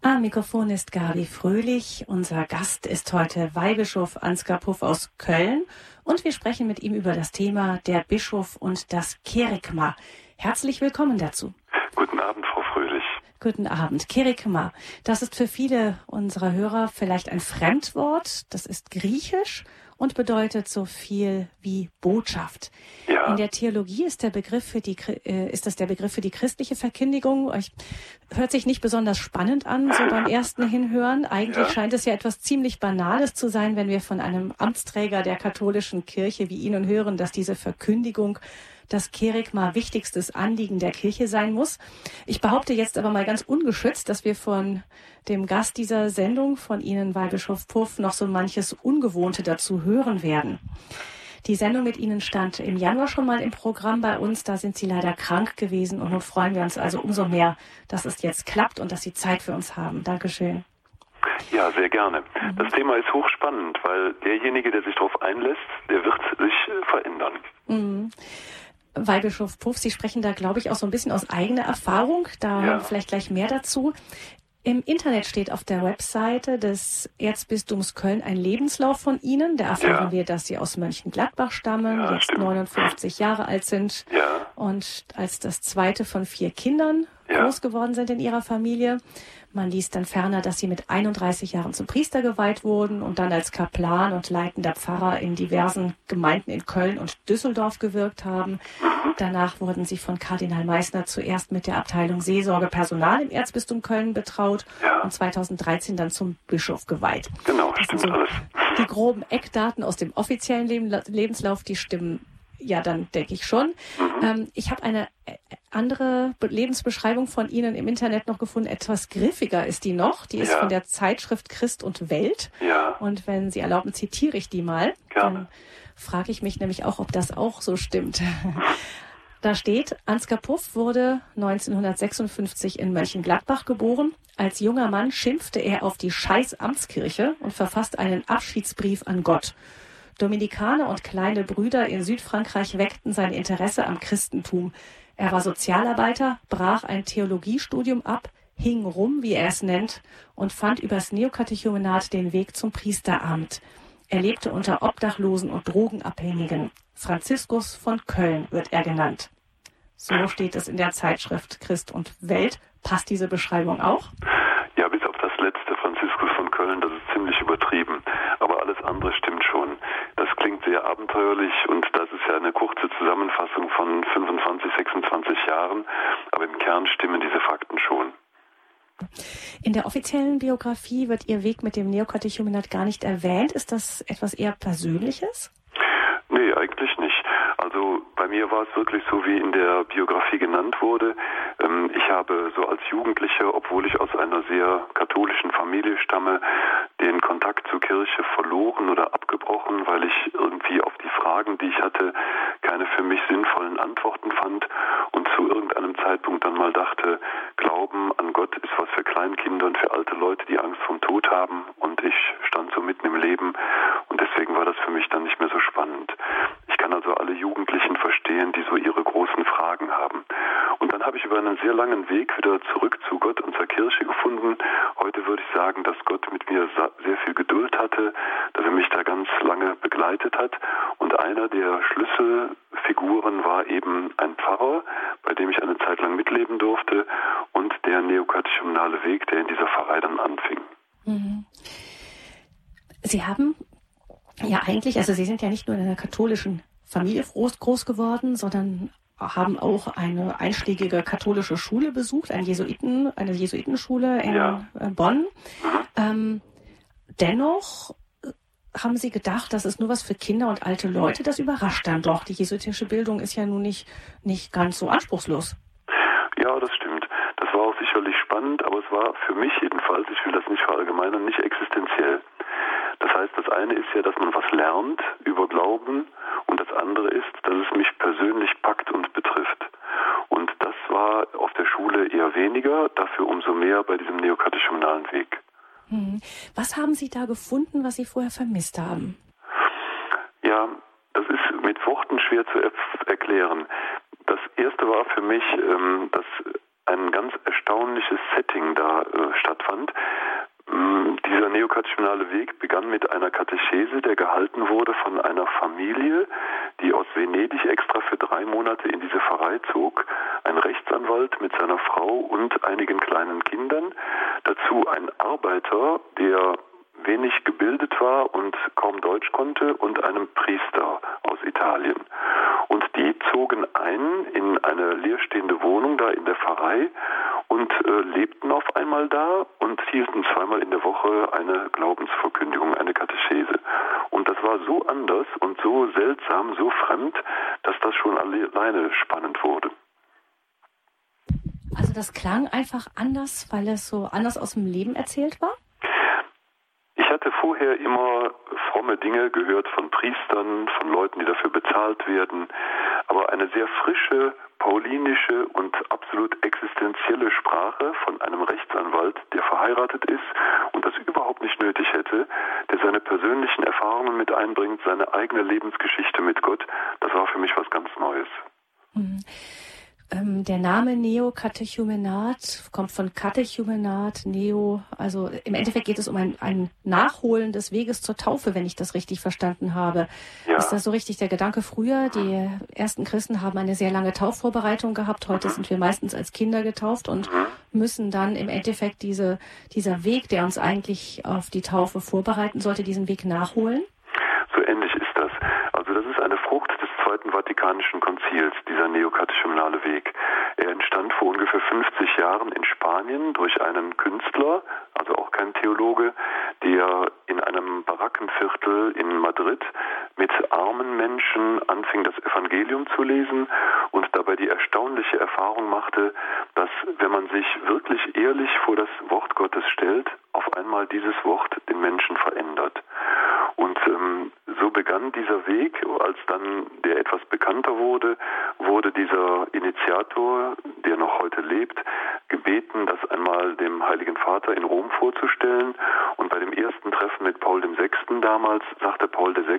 Am Mikrofon ist Gabi Fröhlich. Unser Gast ist heute Weihbischof Ansgar Puff aus Köln und wir sprechen mit ihm über das Thema der Bischof und das Kerygma. Herzlich willkommen dazu. Guten Abend, Frau Fröhlich. Guten Abend. Kerygma, das ist für viele unserer Hörer vielleicht ein Fremdwort. Das ist griechisch und bedeutet so viel wie Botschaft. Ja. In der Theologie ist der Begriff für die äh, ist das der Begriff für die christliche Verkündigung. Ich, hört sich nicht besonders spannend an, so beim ersten Hinhören. Eigentlich ja. scheint es ja etwas ziemlich Banales zu sein, wenn wir von einem Amtsträger der katholischen Kirche wie Ihnen hören, dass diese Verkündigung das Kerygma wichtigstes Anliegen der Kirche sein muss. Ich behaupte jetzt aber mal ganz ungeschützt, dass wir von dem Gast dieser Sendung, von Ihnen, Weihbischof Puff, noch so manches Ungewohnte dazu hören werden. Die Sendung mit Ihnen stand im Januar schon mal im Programm bei uns. Da sind Sie leider krank gewesen und nun freuen wir uns also umso mehr, dass es jetzt klappt und dass Sie Zeit für uns haben. Dankeschön. Ja, sehr gerne. Mhm. Das Thema ist hochspannend, weil derjenige, der sich darauf einlässt, der wird sich verändern. Mhm. Weihbischof Puff, Sie sprechen da, glaube ich, auch so ein bisschen aus eigener Erfahrung. Da ja. vielleicht gleich mehr dazu. Im Internet steht auf der Webseite des Erzbistums Köln ein Lebenslauf von Ihnen. Da erfahren ja. wir, dass Sie aus Mönchengladbach stammen, ja, jetzt stimmt. 59 Jahre alt sind ja. und als das zweite von vier Kindern groß geworden sind in Ihrer Familie. Man liest dann ferner, dass sie mit 31 Jahren zum Priester geweiht wurden und dann als Kaplan und leitender Pfarrer in diversen Gemeinden in Köln und Düsseldorf gewirkt haben. Danach wurden sie von Kardinal Meissner zuerst mit der Abteilung Seelsorge Personal im Erzbistum Köln betraut ja. und 2013 dann zum Bischof geweiht. Genau, das stimmt so alles. Die groben Eckdaten aus dem offiziellen Lebenslauf, die stimmen ja, dann denke ich schon. Mhm. Ähm, ich habe eine äh, andere Lebensbeschreibung von Ihnen im Internet noch gefunden. Etwas griffiger ist die noch. Die ist ja. von der Zeitschrift Christ und Welt. Ja. Und wenn Sie erlauben, zitiere ich die mal. Gerne. Dann frage ich mich nämlich auch, ob das auch so stimmt. Da steht, Ansgar Puff wurde 1956 in Mönchengladbach geboren. Als junger Mann schimpfte er auf die Scheiß Amtskirche und verfasst einen Abschiedsbrief an Gott. Dominikaner und kleine Brüder in Südfrankreich weckten sein Interesse am Christentum. Er war Sozialarbeiter, brach ein Theologiestudium ab, hing rum, wie er es nennt, und fand übers Neokatechumenat den Weg zum Priesteramt. Er lebte unter Obdachlosen und Drogenabhängigen. Franziskus von Köln wird er genannt. So steht es in der Zeitschrift Christ und Welt. Passt diese Beschreibung auch? Ja, bis auf das letzte Franziskus von Köln, das ist ziemlich übertrieben. Aber alles andere stimmt schon. Das klingt sehr abenteuerlich und das ist ja eine kurze Zusammenfassung von 25, 26 Jahren. Aber im Kern stimmen diese Fakten schon. In der offiziellen Biografie wird Ihr Weg mit dem Neokatechumenat gar nicht erwähnt. Ist das etwas eher Persönliches? Nee, eigentlich nicht. Also bei mir war es wirklich so, wie in der Biografie genannt wurde. Ähm, ich habe so als Jugendlicher, obwohl ich aus einer sehr katholischen Familie stamme, den Kontakt zur Kirche verloren oder abgebrochen, weil ich irgendwie auf die Fragen, die ich hatte, keine für mich sinnvollen Antworten fand und zu irgendeinem Zeitpunkt dann mal dachte, Glauben an Gott ist was für Kleinkinder und für alte Leute, die Angst vom Tod haben und ich stand so mitten im Leben und deswegen war das für mich dann nicht mehr so spannend. Ich kann also alle Jugendlichen verstehen, die so ihre großen Fragen haben. Und dann habe ich über einen sehr langen Weg wieder zurück zu Gott und zur Kirche gefunden. Heute würde ich sagen, dass Gott mit mir sehr viel Geduld hatte, dass er mich da ganz lange begleitet hat. Und einer der Schlüsselfiguren war eben ein Pfarrer, bei dem ich eine Zeit lang mitleben durfte und der neokatechumenale Weg, der in dieser Pfarrei dann anfing. Mhm. Sie haben ja eigentlich, also Sie sind ja nicht nur in einer katholischen Familie groß, groß geworden, sondern haben auch eine einschlägige katholische Schule besucht, eine Jesuiten, eine Jesuitenschule in ja. Äh, Bonn. Ähm, dennoch äh, haben Sie gedacht, das ist nur was für Kinder und alte Leute? Das überrascht dann doch. Die jesuitische Bildung ist ja nun nicht, nicht ganz so anspruchslos. Ja, das stimmt. Das war auch sicherlich spannend, aber es war für mich jedenfalls, ich will das nicht verallgemeinern, nicht existenziell. Das heißt, das eine ist ja, dass man was lernt über Glauben und das andere ist, dass es mich persönlich packt und betrifft. Und das war auf der Schule eher weniger, dafür umso mehr bei diesem neokatechumenalen Weg. Hm. Was haben Sie da gefunden, was Sie vorher vermisst haben? Ja, das ist mit Worten schwer zu er erklären. Das erste war für mich, ähm, dass ein ganz erstaunliches Setting da äh, stattfand. neokatechumnale Weg begann mit einer Katechese, der gehalten wurde von einer Familie, die aus Venedig extra für drei Monate in diese Pfarrei zog. Ein Rechtsanwalt mit seiner Frau und einigen kleinen Kindern. Dazu ein Arbeiter, der wenig gebildet war und kaum Deutsch konnte und einem Priester aus Italien. Und die zogen ein in eine leerstehende Wohnung da in der Pfarrei und äh, lebten auf einmal da und hielten zweimal in der Woche eine Glaubensverkündigung, eine Katechese. Und das war so anders und so seltsam, so fremd, dass das schon alleine spannend wurde. Also das klang einfach anders, weil es so anders aus dem Leben erzählt war? Ich hatte vorher immer fromme Dinge gehört von Priestern, von Leuten, die dafür bezahlt werden, aber eine sehr frische, paulinische und absolut existenzielle Sprache von einem Rechtsanwalt, der verheiratet ist und das überhaupt nicht nötig hätte, der seine persönlichen Erfahrungen mit einbringt, seine eigene Lebensgeschichte mit Gott, das war für mich was ganz Neues. Mhm. Ähm, der Name Neokatechumenat kommt von Katechumenat, Neo. Also im Endeffekt geht es um ein, ein Nachholen des Weges zur Taufe, wenn ich das richtig verstanden habe. Ja. Ist das so richtig der Gedanke früher? Die ersten Christen haben eine sehr lange Taufvorbereitung gehabt. Heute sind wir meistens als Kinder getauft und müssen dann im Endeffekt diese, dieser Weg, der uns eigentlich auf die Taufe vorbereiten sollte, diesen Weg nachholen? So ähnlich ist das. Also das ist eine Frucht des Zweiten Vatikanischen Konzils, dieser neokatechumenale Weg. Er entstand vor ungefähr 50 Jahren in Spanien durch einen Künstler, also auch kein Theologe, der in einem Barackenviertel in Madrid mit armen Menschen anfing, das Evangelium zu lesen und dabei die erstaunliche Erfahrung machte, dass wenn man sich wirklich ehrlich vor das Wort Gottes stellt, auf einmal dieses Wort den Menschen verändert. Und ähm, so begann dieser Weg. Als dann der etwas wurde dieser Initiator, der noch heute lebt, gebeten, das einmal dem Heiligen Vater in Rom vorzustellen. Und bei dem ersten Treffen mit Paul VI. damals sagte Paul VI.,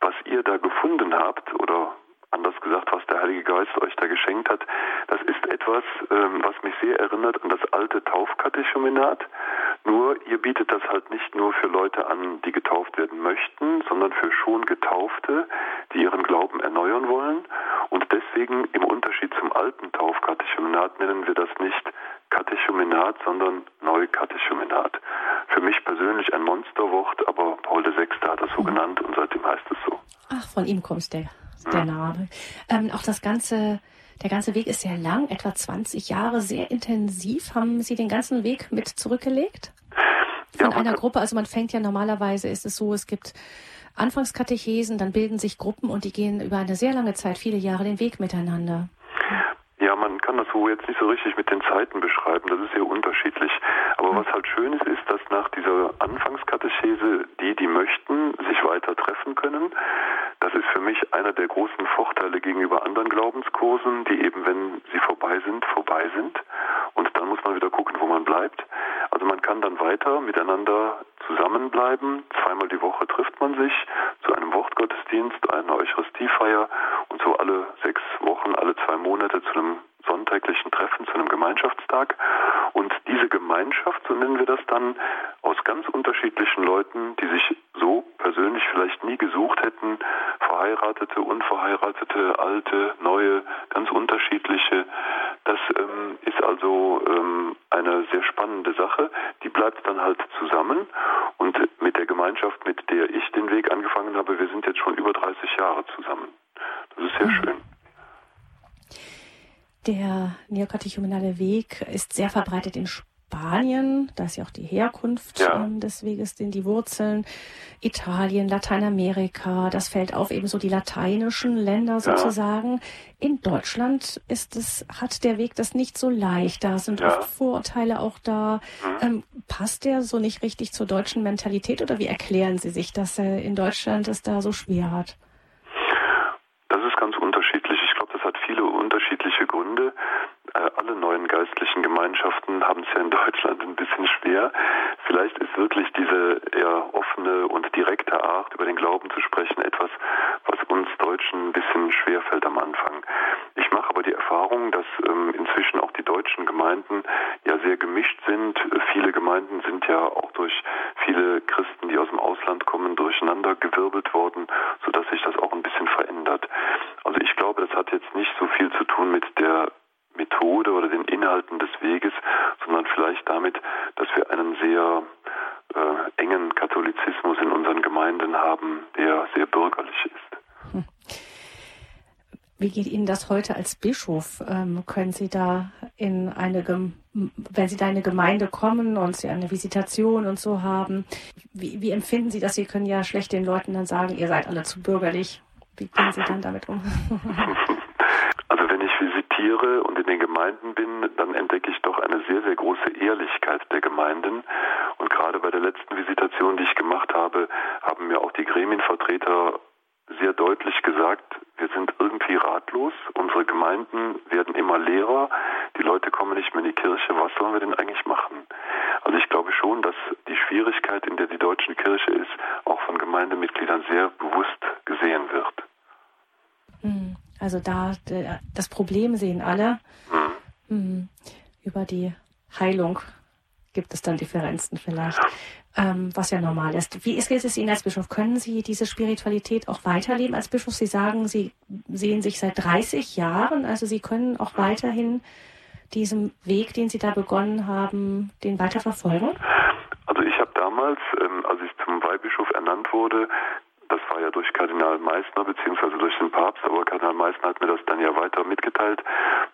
was ihr da gefunden habt oder anders gesagt, was der Heilige Geist euch da geschenkt hat, das ist etwas, ähm, was mich sehr erinnert an das alte Taufkatechumenat. Nur ihr bietet das halt nicht nur für Leute an, die getauft werden möchten, sondern für schon Getaufte, die ihren Glauben erneuern wollen. Und deswegen im Unterschied zum alten Taufkatechumenat nennen wir das nicht Katechumenat, sondern Neukatechumenat. Für mich persönlich ein Monsterwort, aber Paul VI. hat das so mhm. genannt und seitdem heißt es so. Ach, von ihm kommt der der Name. Ähm, auch das ganze, der ganze Weg ist sehr lang, etwa 20 Jahre, sehr intensiv. Haben Sie den ganzen Weg mit zurückgelegt? Von ja, einer Gruppe, also man fängt ja normalerweise, ist es so, es gibt Anfangskatechesen, dann bilden sich Gruppen und die gehen über eine sehr lange Zeit, viele Jahre den Weg miteinander. Ja, man kann das so jetzt nicht so richtig mit den Zeiten beschreiben, das ist sehr unterschiedlich. Aber mhm. was halt schön ist, ist, dass nach dieser Anfangskatechese die, die möchten, sich weiter treffen können. Das ist für mich einer der großen Vorteile gegenüber anderen Glaubenskursen, die eben, wenn sie vorbei sind, vorbei sind. Und dann muss man wieder gucken, wo man bleibt. Also man kann dann weiter miteinander zusammenbleiben. Zweimal die Woche trifft man sich zu einem Wortgottesdienst, einer Eucharistiefeier und so alle sechs Wochen, alle zwei Monate zu einem sonntäglichen Treffen, zu einem Gemeinschaftstag. Und diese Gemeinschaft, so nennen wir das dann, aus ganz unterschiedlichen Leuten, die sich so persönlich vielleicht nie gesucht hätten, verheiratete, unverheiratete, alte, neue, ganz unterschiedliche. Das ähm, ist also ähm, eine sehr spannende Sache. Die bleibt dann halt zusammen und mit der Gemeinschaft, mit der ich den Weg angefangen habe, wir sind jetzt schon über 30 Jahre zusammen. Das ist sehr mhm. schön. Der neokatechumenale Weg ist sehr verbreitet in Spanien, da ist ja auch die Herkunft ja. ähm, des Weges, denn die Wurzeln, Italien, Lateinamerika, das fällt auf, ebenso die lateinischen Länder sozusagen. Ja. In Deutschland ist es, hat der Weg das nicht so leicht. Da sind ja. oft Vorurteile auch da. Mhm. Ähm, passt der so nicht richtig zur deutschen Mentalität oder wie erklären Sie sich, dass er in Deutschland es da so schwer hat? Das ist ganz unterschiedlich. Ich glaube, das hat viele unterschiedliche Gründe. Äh, alle neuen geistlichen Gemeinschaften haben es ja in Deutschland ein bisschen schwer. Vielleicht ist wirklich diese eher offene und direkte Art, über den Glauben zu sprechen, etwas, was uns Deutschen ein bisschen schwer fällt am Anfang. Ich mache aber die Erfahrung, dass ähm, inzwischen auch die deutschen Gemeinden ja sehr gemischt sind. Viele Gemeinden sind ja auch durch viele Christen, die aus dem Ausland kommen, durcheinander gewirbelt worden, sodass sich das auch ein bisschen verändert. Also ich glaube, das hat jetzt nicht so viel zu tun mit der Methode oder den Inhalten des Weges, sondern vielleicht damit, dass wir einen sehr äh, engen Katholizismus in unseren Gemeinden haben, der sehr bürgerlich ist. Hm. Wie geht Ihnen das heute als Bischof? Ähm, können Sie da in eine, wenn Sie da in eine Gemeinde kommen und Sie eine Visitation und so haben, wie, wie empfinden Sie das? Sie können ja schlecht den Leuten dann sagen, ihr seid alle zu bürgerlich. Wie gehen Sie dann damit um? Also wenn ich visitiere und in den Gemeinden bin, dann entdecke ich doch eine sehr, sehr große Ehrlichkeit der Gemeinden. Und gerade bei der letzten Visitation, die ich gemacht habe, haben mir auch die Gremienvertreter sehr deutlich gesagt, wir sind irgendwie ratlos, unsere Gemeinden werden immer leerer, die Leute kommen nicht mehr in die Kirche, was sollen wir denn eigentlich machen? Also ich glaube schon, dass die Schwierigkeit, in der die deutsche Kirche ist, auch von Gemeindemitgliedern sehr bewusst gesehen wird. Hm, da das Problem sehen alle. Mhm. Über die Heilung gibt es dann Differenzen vielleicht ähm, was ja normal ist. Wie ist es Ihnen als Bischof? Können Sie diese Spiritualität auch weiterleben als Bischof? Sie sagen, Sie sehen sich seit 30 Jahren, also Sie können auch weiterhin diesen Weg, den Sie da begonnen haben, den weiter verfolgen? Also ich habe damals, ähm, als ich zum Weihbischof ernannt wurde, war ja durch Kardinal Meissner beziehungsweise durch den Papst, aber Kardinal Meissner hat mir das dann ja weiter mitgeteilt,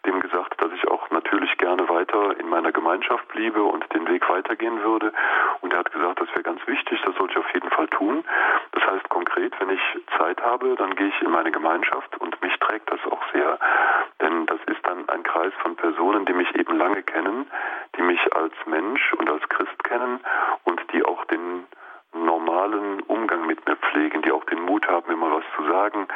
dem gesagt, dass ich auch natürlich gerne weiter in meiner Gemeinschaft bliebe und den Weg weitergehen würde. Und er hat gesagt, das wäre ganz wichtig, das sollte ich auf jeden Fall tun. Das heißt konkret, wenn ich Zeit habe, dann gehe ich in meine Gemeinschaft und mich trägt das auch sehr. Denn das ist dann ein Kreis von Personen, die mich eben lange kennen, die mich als Mensch und als Christ kennen und die auch den normalen Umgang mit mir pflegen, die auch den Mut haben, immer was zu sagen.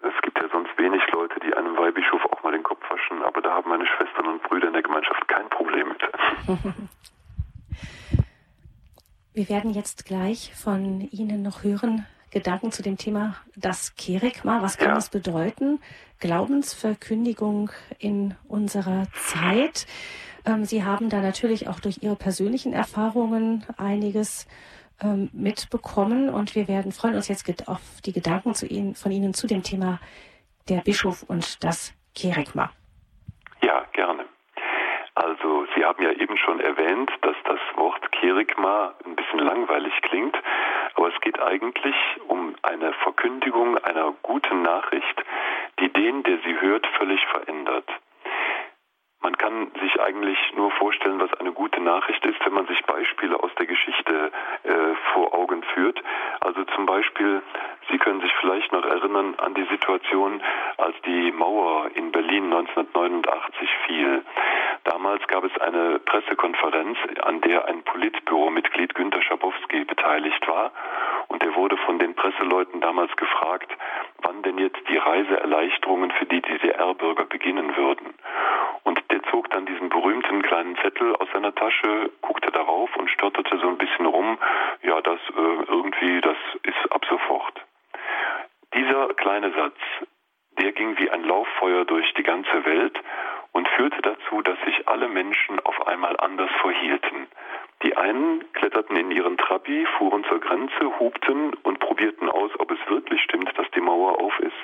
Es gibt ja sonst wenig Leute, die einem Weihbischof auch mal den Kopf waschen, aber da haben meine Schwestern und Brüder in der Gemeinschaft kein Problem mit. Wir werden jetzt gleich von Ihnen noch hören, Gedanken zu dem Thema das Kerigma. Was kann ja. das bedeuten? Glaubensverkündigung in unserer Zeit. Ähm, Sie haben da natürlich auch durch Ihre persönlichen Erfahrungen einiges ähm, mitbekommen und wir werden freuen uns jetzt auf die Gedanken zu Ihnen, von Ihnen zu dem Thema der Bischof und das Kerigma. Ja, gerne. Also Sie haben ja eben schon erwähnt, dass das Wort Kerigma ein bisschen langweilig klingt, aber es geht eigentlich um eine Verkündigung einer guten Nachricht, die den, der sie hört, völlig verändert. Sich eigentlich nur vorstellen, was eine gute Nachricht ist, wenn man sich Beispiele aus der Geschichte äh, vor Augen führt. Also zum Beispiel, Sie können sich vielleicht noch erinnern an die Situation, als die Mauer in Berlin 1989 fiel. Damals gab es eine Pressekonferenz, an der ein Politbüromitglied Günter Schabowski beteiligt war. Und er wurde von den Presseleuten damals gefragt, wann denn jetzt die Reiseerleichterungen für die DDR-Bürger beginnen würden. Der zog dann diesen berühmten kleinen Zettel aus seiner Tasche, guckte darauf und stotterte so ein bisschen rum, ja, das äh, irgendwie, das ist ab sofort. Dieser kleine Satz, der ging wie ein Lauffeuer durch die ganze Welt und führte dazu, dass sich alle Menschen auf einmal anders verhielten. Die einen kletterten in ihren Trabi, fuhren zur Grenze, hupten und probierten aus, ob es wirklich stimmt, dass die Mauer auf ist.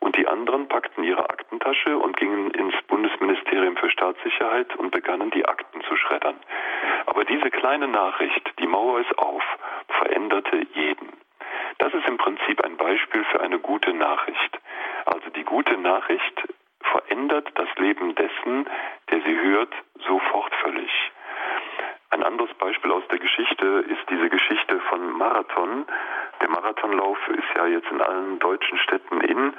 Und die anderen packten ihre Aktentasche und gingen ins Bundesministerium für Staatssicherheit und begannen die Akten zu schreddern. Aber diese kleine Nachricht, die Mauer ist auf, veränderte jeden. Das ist im Prinzip ein Beispiel für eine gute Nachricht. Also die gute Nachricht verändert das Leben dessen, der sie hört, sofort völlig. Ein anderes Beispiel aus der Geschichte ist diese Geschichte von Marathon. Der Marathonlauf ist ja jetzt in allen deutschen Städten in.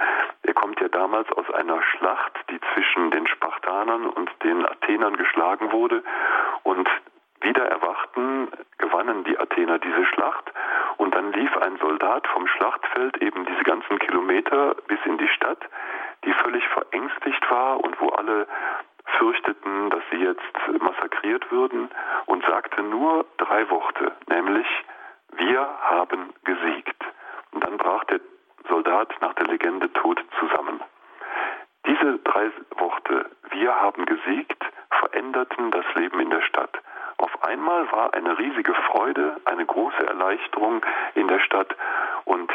Er kommt ja damals aus einer Schlacht, die zwischen den Spartanern und den Athenern geschlagen wurde. Und wieder erwachten, gewannen die Athener diese Schlacht. Und dann lief ein Soldat vom Schlachtfeld eben diese ganzen Kilometer bis in die Stadt, die völlig verängstigt war und wo alle fürchteten, dass sie jetzt massakriert würden und sagte nur drei Worte, nämlich wir haben gesiegt. Und dann brach der Soldat nach der Legende tot zusammen. Diese drei Worte, wir haben gesiegt, veränderten das Leben in der Stadt. Auf einmal einmal war eine riesige Freude, eine große Erleichterung in der Stadt und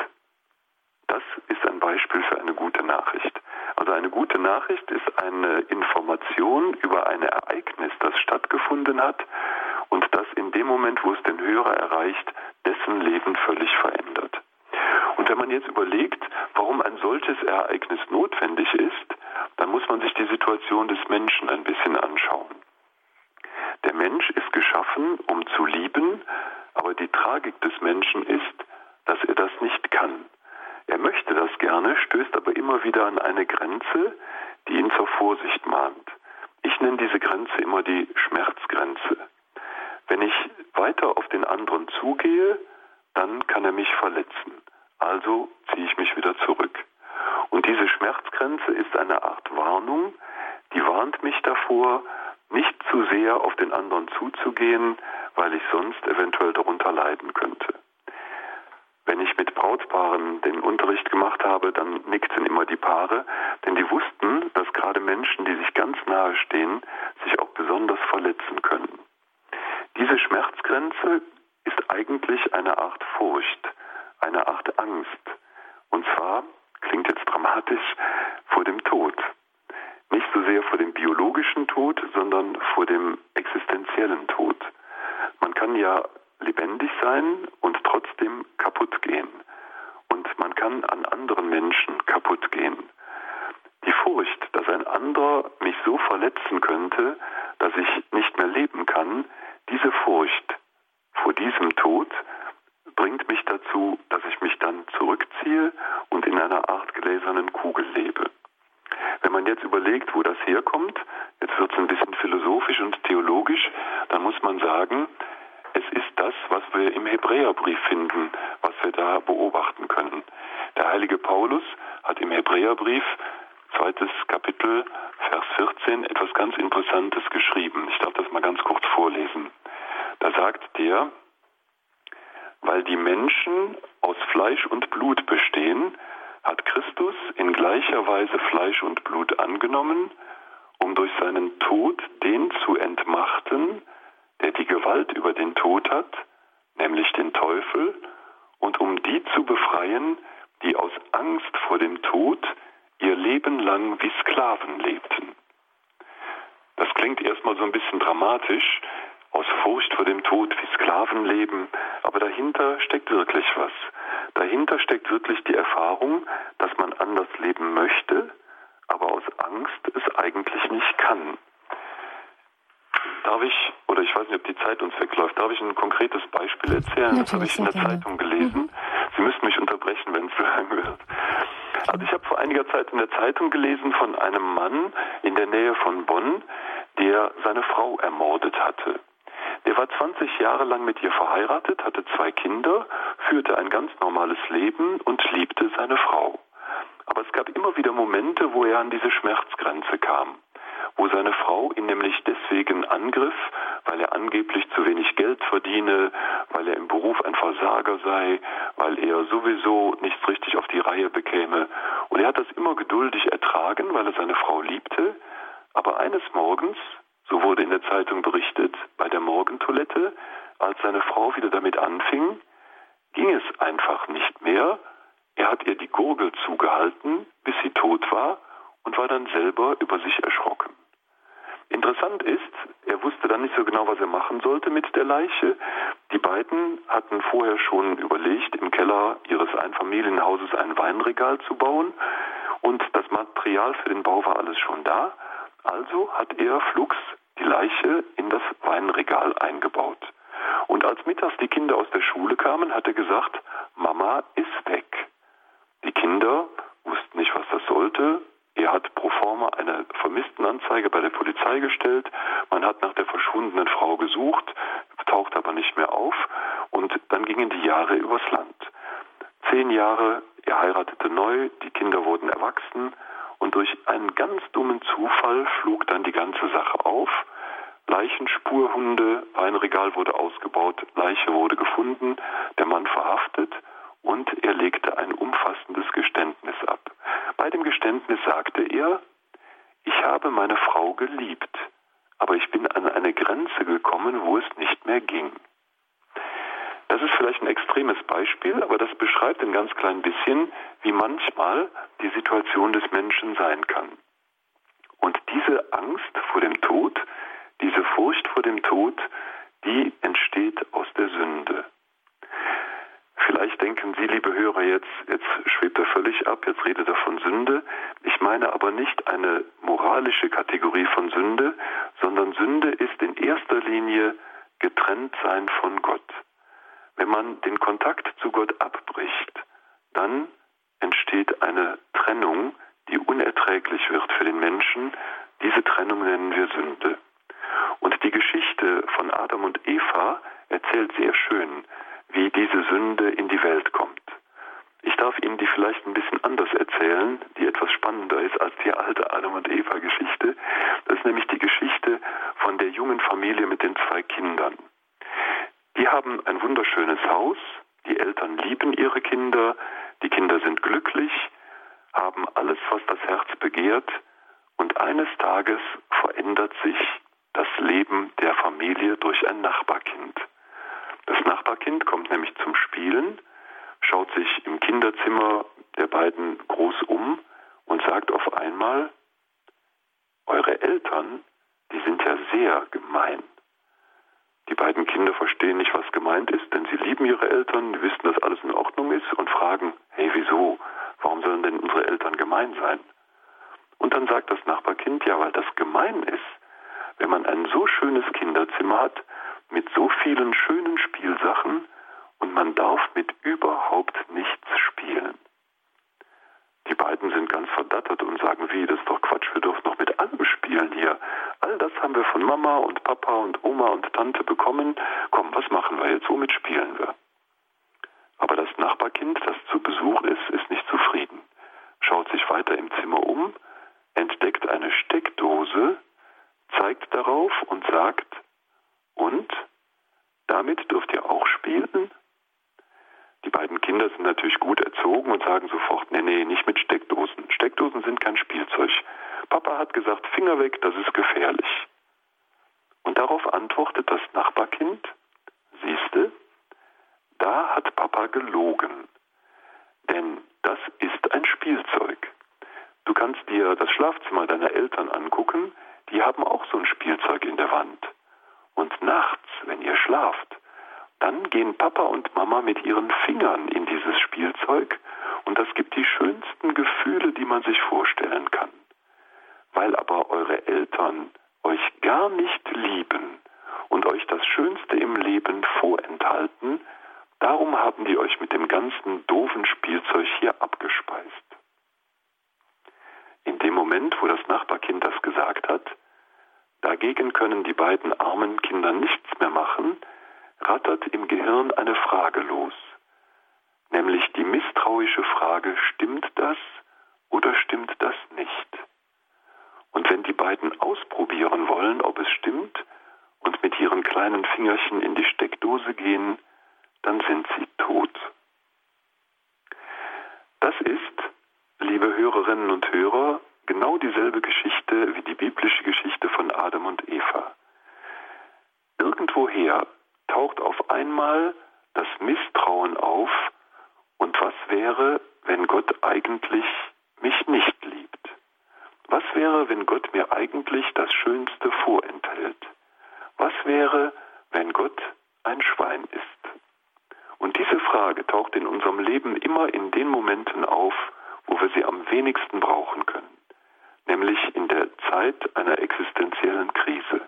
das ist ein Beispiel für eine gute Nachricht. Also eine gute Nachricht ist eine Information über ein Ereignis, das stattgefunden hat und das in dem Moment, wo es den Hörer erreicht, dessen Leben völlig verändert. Und wenn man jetzt überlegt, warum ein solches Ereignis notwendig ist, dann muss man sich die Situation des Menschen ein bisschen anschauen. Der Mensch ist geschaffen, um zu lieben, aber die Tragik des Menschen ist, dass er das nicht kann. Er möchte das gerne, stößt aber immer wieder an eine Grenze, die ihn zur Vorsicht mahnt. Ich nenne diese Grenze immer die Schmerzgrenze. Wenn ich weiter auf den anderen zugehe, dann kann er mich verletzen. Also ziehe ich mich wieder zurück. Und diese Schmerzgrenze ist eine Art Warnung, die warnt mich davor, nicht zu sehr auf den anderen zuzugehen, weil ich sonst eventuell darunter leiden könnte. Wenn ich mit Brautpaaren den Unterricht gemacht habe, dann nickten immer die Paare, denn die wussten, dass gerade Menschen, die sich ganz nahe stehen, sich auch besonders verletzen können. Diese Schmerzgrenze ist eigentlich eine Art Furcht, eine Art Angst. Und zwar, klingt jetzt dramatisch, vor dem Tod. Nicht so sehr vor dem biologischen Tod, sondern vor dem existenziellen Tod. Man kann ja lebendig sein und trotzdem kaputt gehen. Und man kann an anderen Menschen kaputt gehen. Die Furcht, dass ein anderer mich so verletzen könnte, dass ich nicht mehr leben kann, diese Furcht vor diesem Tod bringt mich dazu, dass ich mich dann zurückziehe und in einer Art gläsernen Kugel lebe. Wenn man jetzt überlegt, wo das herkommt, jetzt wird es ein bisschen philosophisch und theologisch, dann muss man sagen, es ist das, was wir im Hebräerbrief finden, was wir da beobachten können. Der heilige Paulus hat im Hebräerbrief, zweites Kapitel, Vers 14, etwas ganz Interessantes geschrieben. Ich darf das mal ganz kurz vorlesen. Da sagt der, weil die Menschen aus Fleisch und Blut bestehen, hat Christus in gleicher Weise Fleisch und Blut angenommen, um durch seinen Tod den zu entmachten, der die Gewalt über den Tod hat, nämlich den Teufel, und um die zu befreien, die aus Angst vor dem Tod ihr Leben lang wie Sklaven lebten. Das klingt erstmal so ein bisschen dramatisch, aus Furcht vor dem Tod wie Sklaven leben, aber dahinter steckt wirklich was. Dahinter steckt wirklich die Erfahrung, dass man anders leben möchte, aber aus Angst es eigentlich nicht kann. Darf ich, oder ich weiß nicht, ob die Zeit uns wegläuft, darf ich ein konkretes Beispiel erzählen? das habe ich in der gerne. Zeitung gelesen. Mhm. Sie müssen mich unterbrechen, wenn es zu lang wird. Also ich habe vor einiger Zeit in der Zeitung gelesen von einem Mann in der Nähe von Bonn, der seine Frau ermordet hatte. Der war 20 Jahre lang mit ihr verheiratet, hatte zwei Kinder, führte ein ganz normales Leben und liebte seine Frau. Aber es gab immer wieder Momente, wo er an diese Schmerzgrenze kam wo seine Frau ihn nämlich deswegen angriff, weil er angeblich zu wenig Geld verdiene, weil er im Beruf ein Versager sei, weil er sowieso nichts richtig auf die Reihe bekäme. Und er hat das immer geduldig ertragen, weil er seine Frau liebte. Aber eines Morgens, so wurde in der Zeitung berichtet, bei der Morgentoilette, als seine Frau wieder damit anfing, ging es einfach nicht mehr. Er hat ihr die Gurgel zugehalten, bis sie tot war und war dann selber über sich erschrocken. Interessant ist, er wusste dann nicht so genau, was er machen sollte mit der Leiche. Die beiden hatten vorher schon überlegt, im Keller ihres Einfamilienhauses ein Weinregal zu bauen. Und das Material für den Bau war alles schon da. Also hat er flugs die Leiche in das Weinregal eingebaut. Und als mittags die Kinder aus der Schule kamen, hat er gesagt, Mama ist weg. Die Kinder wussten nicht, was das sollte, er hat pro forma eine Vermisstenanzeige bei der Polizei gestellt. Man hat nach der verschwundenen Frau gesucht, taucht aber nicht mehr auf. Und dann gingen die Jahre übers Land. Zehn Jahre, er heiratete neu, die Kinder wurden erwachsen. Und durch einen ganz dummen Zufall flog dann die ganze Sache auf. Leichenspurhunde, Weinregal wurde ausgebaut, Leiche wurde gefunden, der Mann verhaftet und er legte ein umfassendes Geständnis ab. Bei dem Geständnis sagte er, ich habe meine Frau geliebt, aber ich bin an eine Grenze gekommen, wo es nicht mehr ging. Das ist vielleicht ein extremes Beispiel, aber das beschreibt ein ganz klein bisschen, wie manchmal die Situation des Menschen sein kann. Und diese Angst vor dem Tod, diese Furcht vor dem Tod, die entsteht aus der Sünde. Vielleicht denken Sie, liebe Hörer, jetzt, jetzt schwebt er völlig ab, jetzt redet er von Sünde. Ich meine aber nicht eine moralische Kategorie von Sünde, sondern Sünde ist in erster Linie getrennt sein von Gott. Wenn man den Kontakt zu Gott abbricht, dann entsteht eine Trennung, die unerträglich wird für den Menschen. Diese Trennung nennen wir Sünde. Haben die euch mit dem ganzen doofen Spielzeug hier abgespeist. In dem Moment, wo das Nachbarkind das gesagt hat, Dagegen können die beiden armen Kinder nichts mehr machen, rattert im Gehirn eine Frage los, nämlich die misstrauische Frage, stimmt das oder stimmt das nicht? Und wenn die beiden ausprobieren wollen, ob es stimmt, und mit ihren kleinen Fingerchen in die Steckdose gehen, dann sind sie tot. Das ist, liebe Hörerinnen und Hörer, genau dieselbe Geschichte wie die biblische Geschichte von Adam und Eva. Irgendwoher taucht auf einmal das Misstrauen auf und was wäre, wenn Gott eigentlich mich nicht liebt? Was wäre, wenn Gott mir eigentlich das Schönste vorenthält? Was wäre, wenn Gott ein Schwein ist? Und diese Frage taucht in unserem Leben immer in den Momenten auf, wo wir sie am wenigsten brauchen können nämlich in der Zeit einer existenziellen Krise.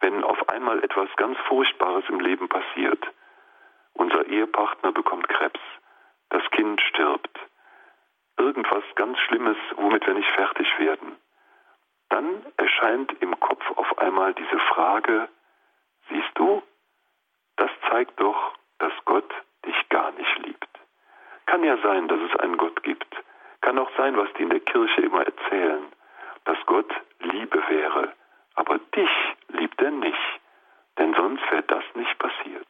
Wenn auf einmal etwas ganz Furchtbares im Leben passiert, unser Ehepartner bekommt Krebs, das Kind stirbt, irgendwas ganz Schlimmes, womit wir nicht fertig werden, dann erscheint im Kopf auf einmal diese Frage, siehst du, das zeigt doch, dass Gott dich gar nicht liebt. Kann ja sein, dass es einen Gott gibt, kann auch sein, was die in der Kirche immer erzählen, dass Gott Liebe wäre, aber dich liebt er nicht, denn sonst wäre das nicht passiert.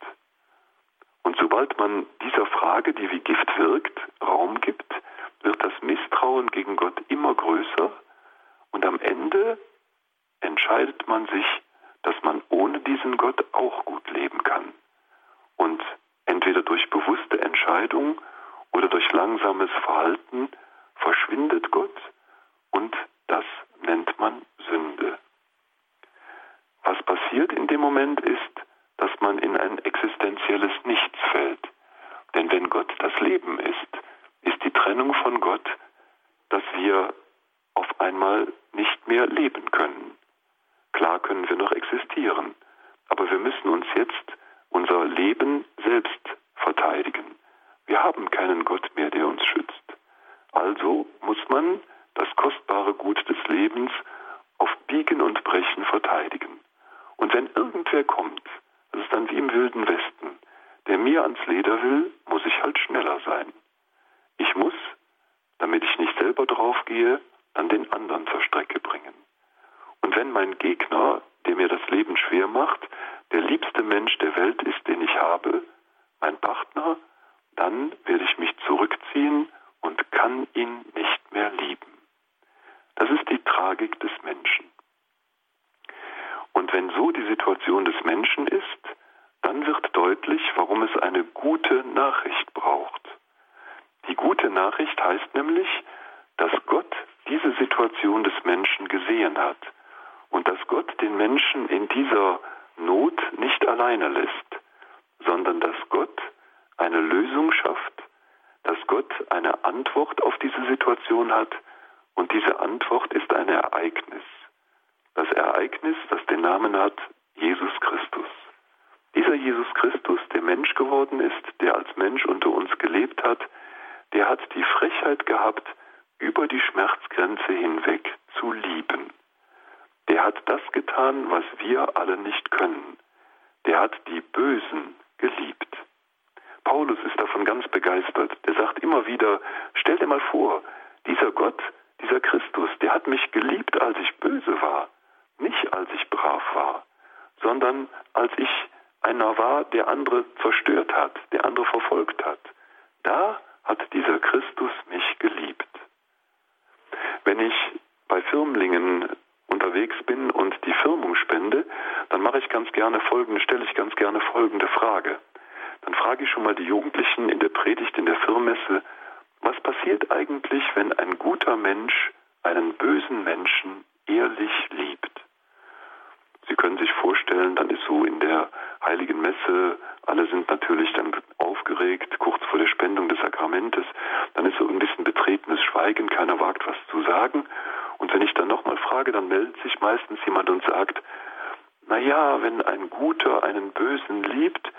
Und sobald man dieser Frage, die wie Gift wirkt, Raum gibt, wird das Misstrauen gegen Gott immer größer und am Ende entscheidet man sich, dass man ohne diesen Gott auch gut leben kann. Und entweder durch bewusste Entscheidung oder durch langsames Verhalten verschwindet Gott und das nennt man Sünde. Was passiert in dem Moment ist, dass man in ein existenzielles Nichts fällt. Denn wenn Gott das Leben ist, ist die Trennung von Gott, dass wir auf einmal nicht mehr leben können. Klar können wir noch existieren, aber wir müssen uns jetzt unser Leben selbst verteidigen. Wir haben keinen Gott mehr, der uns schützt. Also muss man das kostbare Gut des Lebens auf Biegen und Brechen verteidigen. Und wenn irgendwer kommt, das ist dann wie im wilden Westen, der mir ans Leder will, muss ich halt schneller sein. Ich muss, damit ich nicht selber draufgehe, dann den anderen zur Strecke bringen. Und wenn mein Gegner, der mir das Leben schwer macht, der liebste Mensch der Welt ist, den ich habe, mein Partner, dann werde ich mich zurückziehen und kann ihn nicht mehr lieben. Das ist die Tragik des Menschen. Und wenn so die Situation des Menschen ist, dann wird deutlich, warum es eine gute Nachricht braucht. Die gute Nachricht heißt nämlich, dass Gott diese Situation des Menschen gesehen hat und dass Gott den Menschen in dieser Not nicht alleine lässt, sondern dass Gott eine Lösung schafft, dass Gott eine Antwort auf diese Situation hat und diese Antwort ist ein Ereignis. Das Ereignis, das den Namen hat Jesus Christus. Dieser Jesus Christus, der Mensch geworden ist, der als Mensch unter uns gelebt hat, der hat die Frechheit gehabt, über die Schmerzgrenze hinweg zu lieben. Der hat das getan, was wir alle nicht können. Der hat die Bösen geliebt. Paulus ist davon ganz begeistert. Der sagt immer wieder, stell dir mal vor, dieser Gott, dieser Christus, der hat mich geliebt, als ich böse war, nicht als ich brav war, sondern als ich einer war, der andere zerstört hat, der andere verfolgt hat. Da hat dieser Christus mich geliebt. Wenn ich bei Firmlingen unterwegs bin und die Firmung spende, dann mache ich ganz gerne folgende, stelle ich ganz gerne folgende Frage. Dann frage ich schon mal die Jugendlichen in der Predigt, in der Firmesse, was passiert eigentlich, wenn ein guter Mensch einen bösen Menschen ehrlich liebt? Sie können sich vorstellen, dann ist so in der heiligen Messe, alle sind natürlich dann aufgeregt, kurz vor der Spendung des Sakramentes, dann ist so ein bisschen betretenes Schweigen, keiner wagt was zu sagen. Und wenn ich dann nochmal frage, dann meldet sich meistens jemand und sagt, na ja, wenn ein Guter einen Bösen liebt,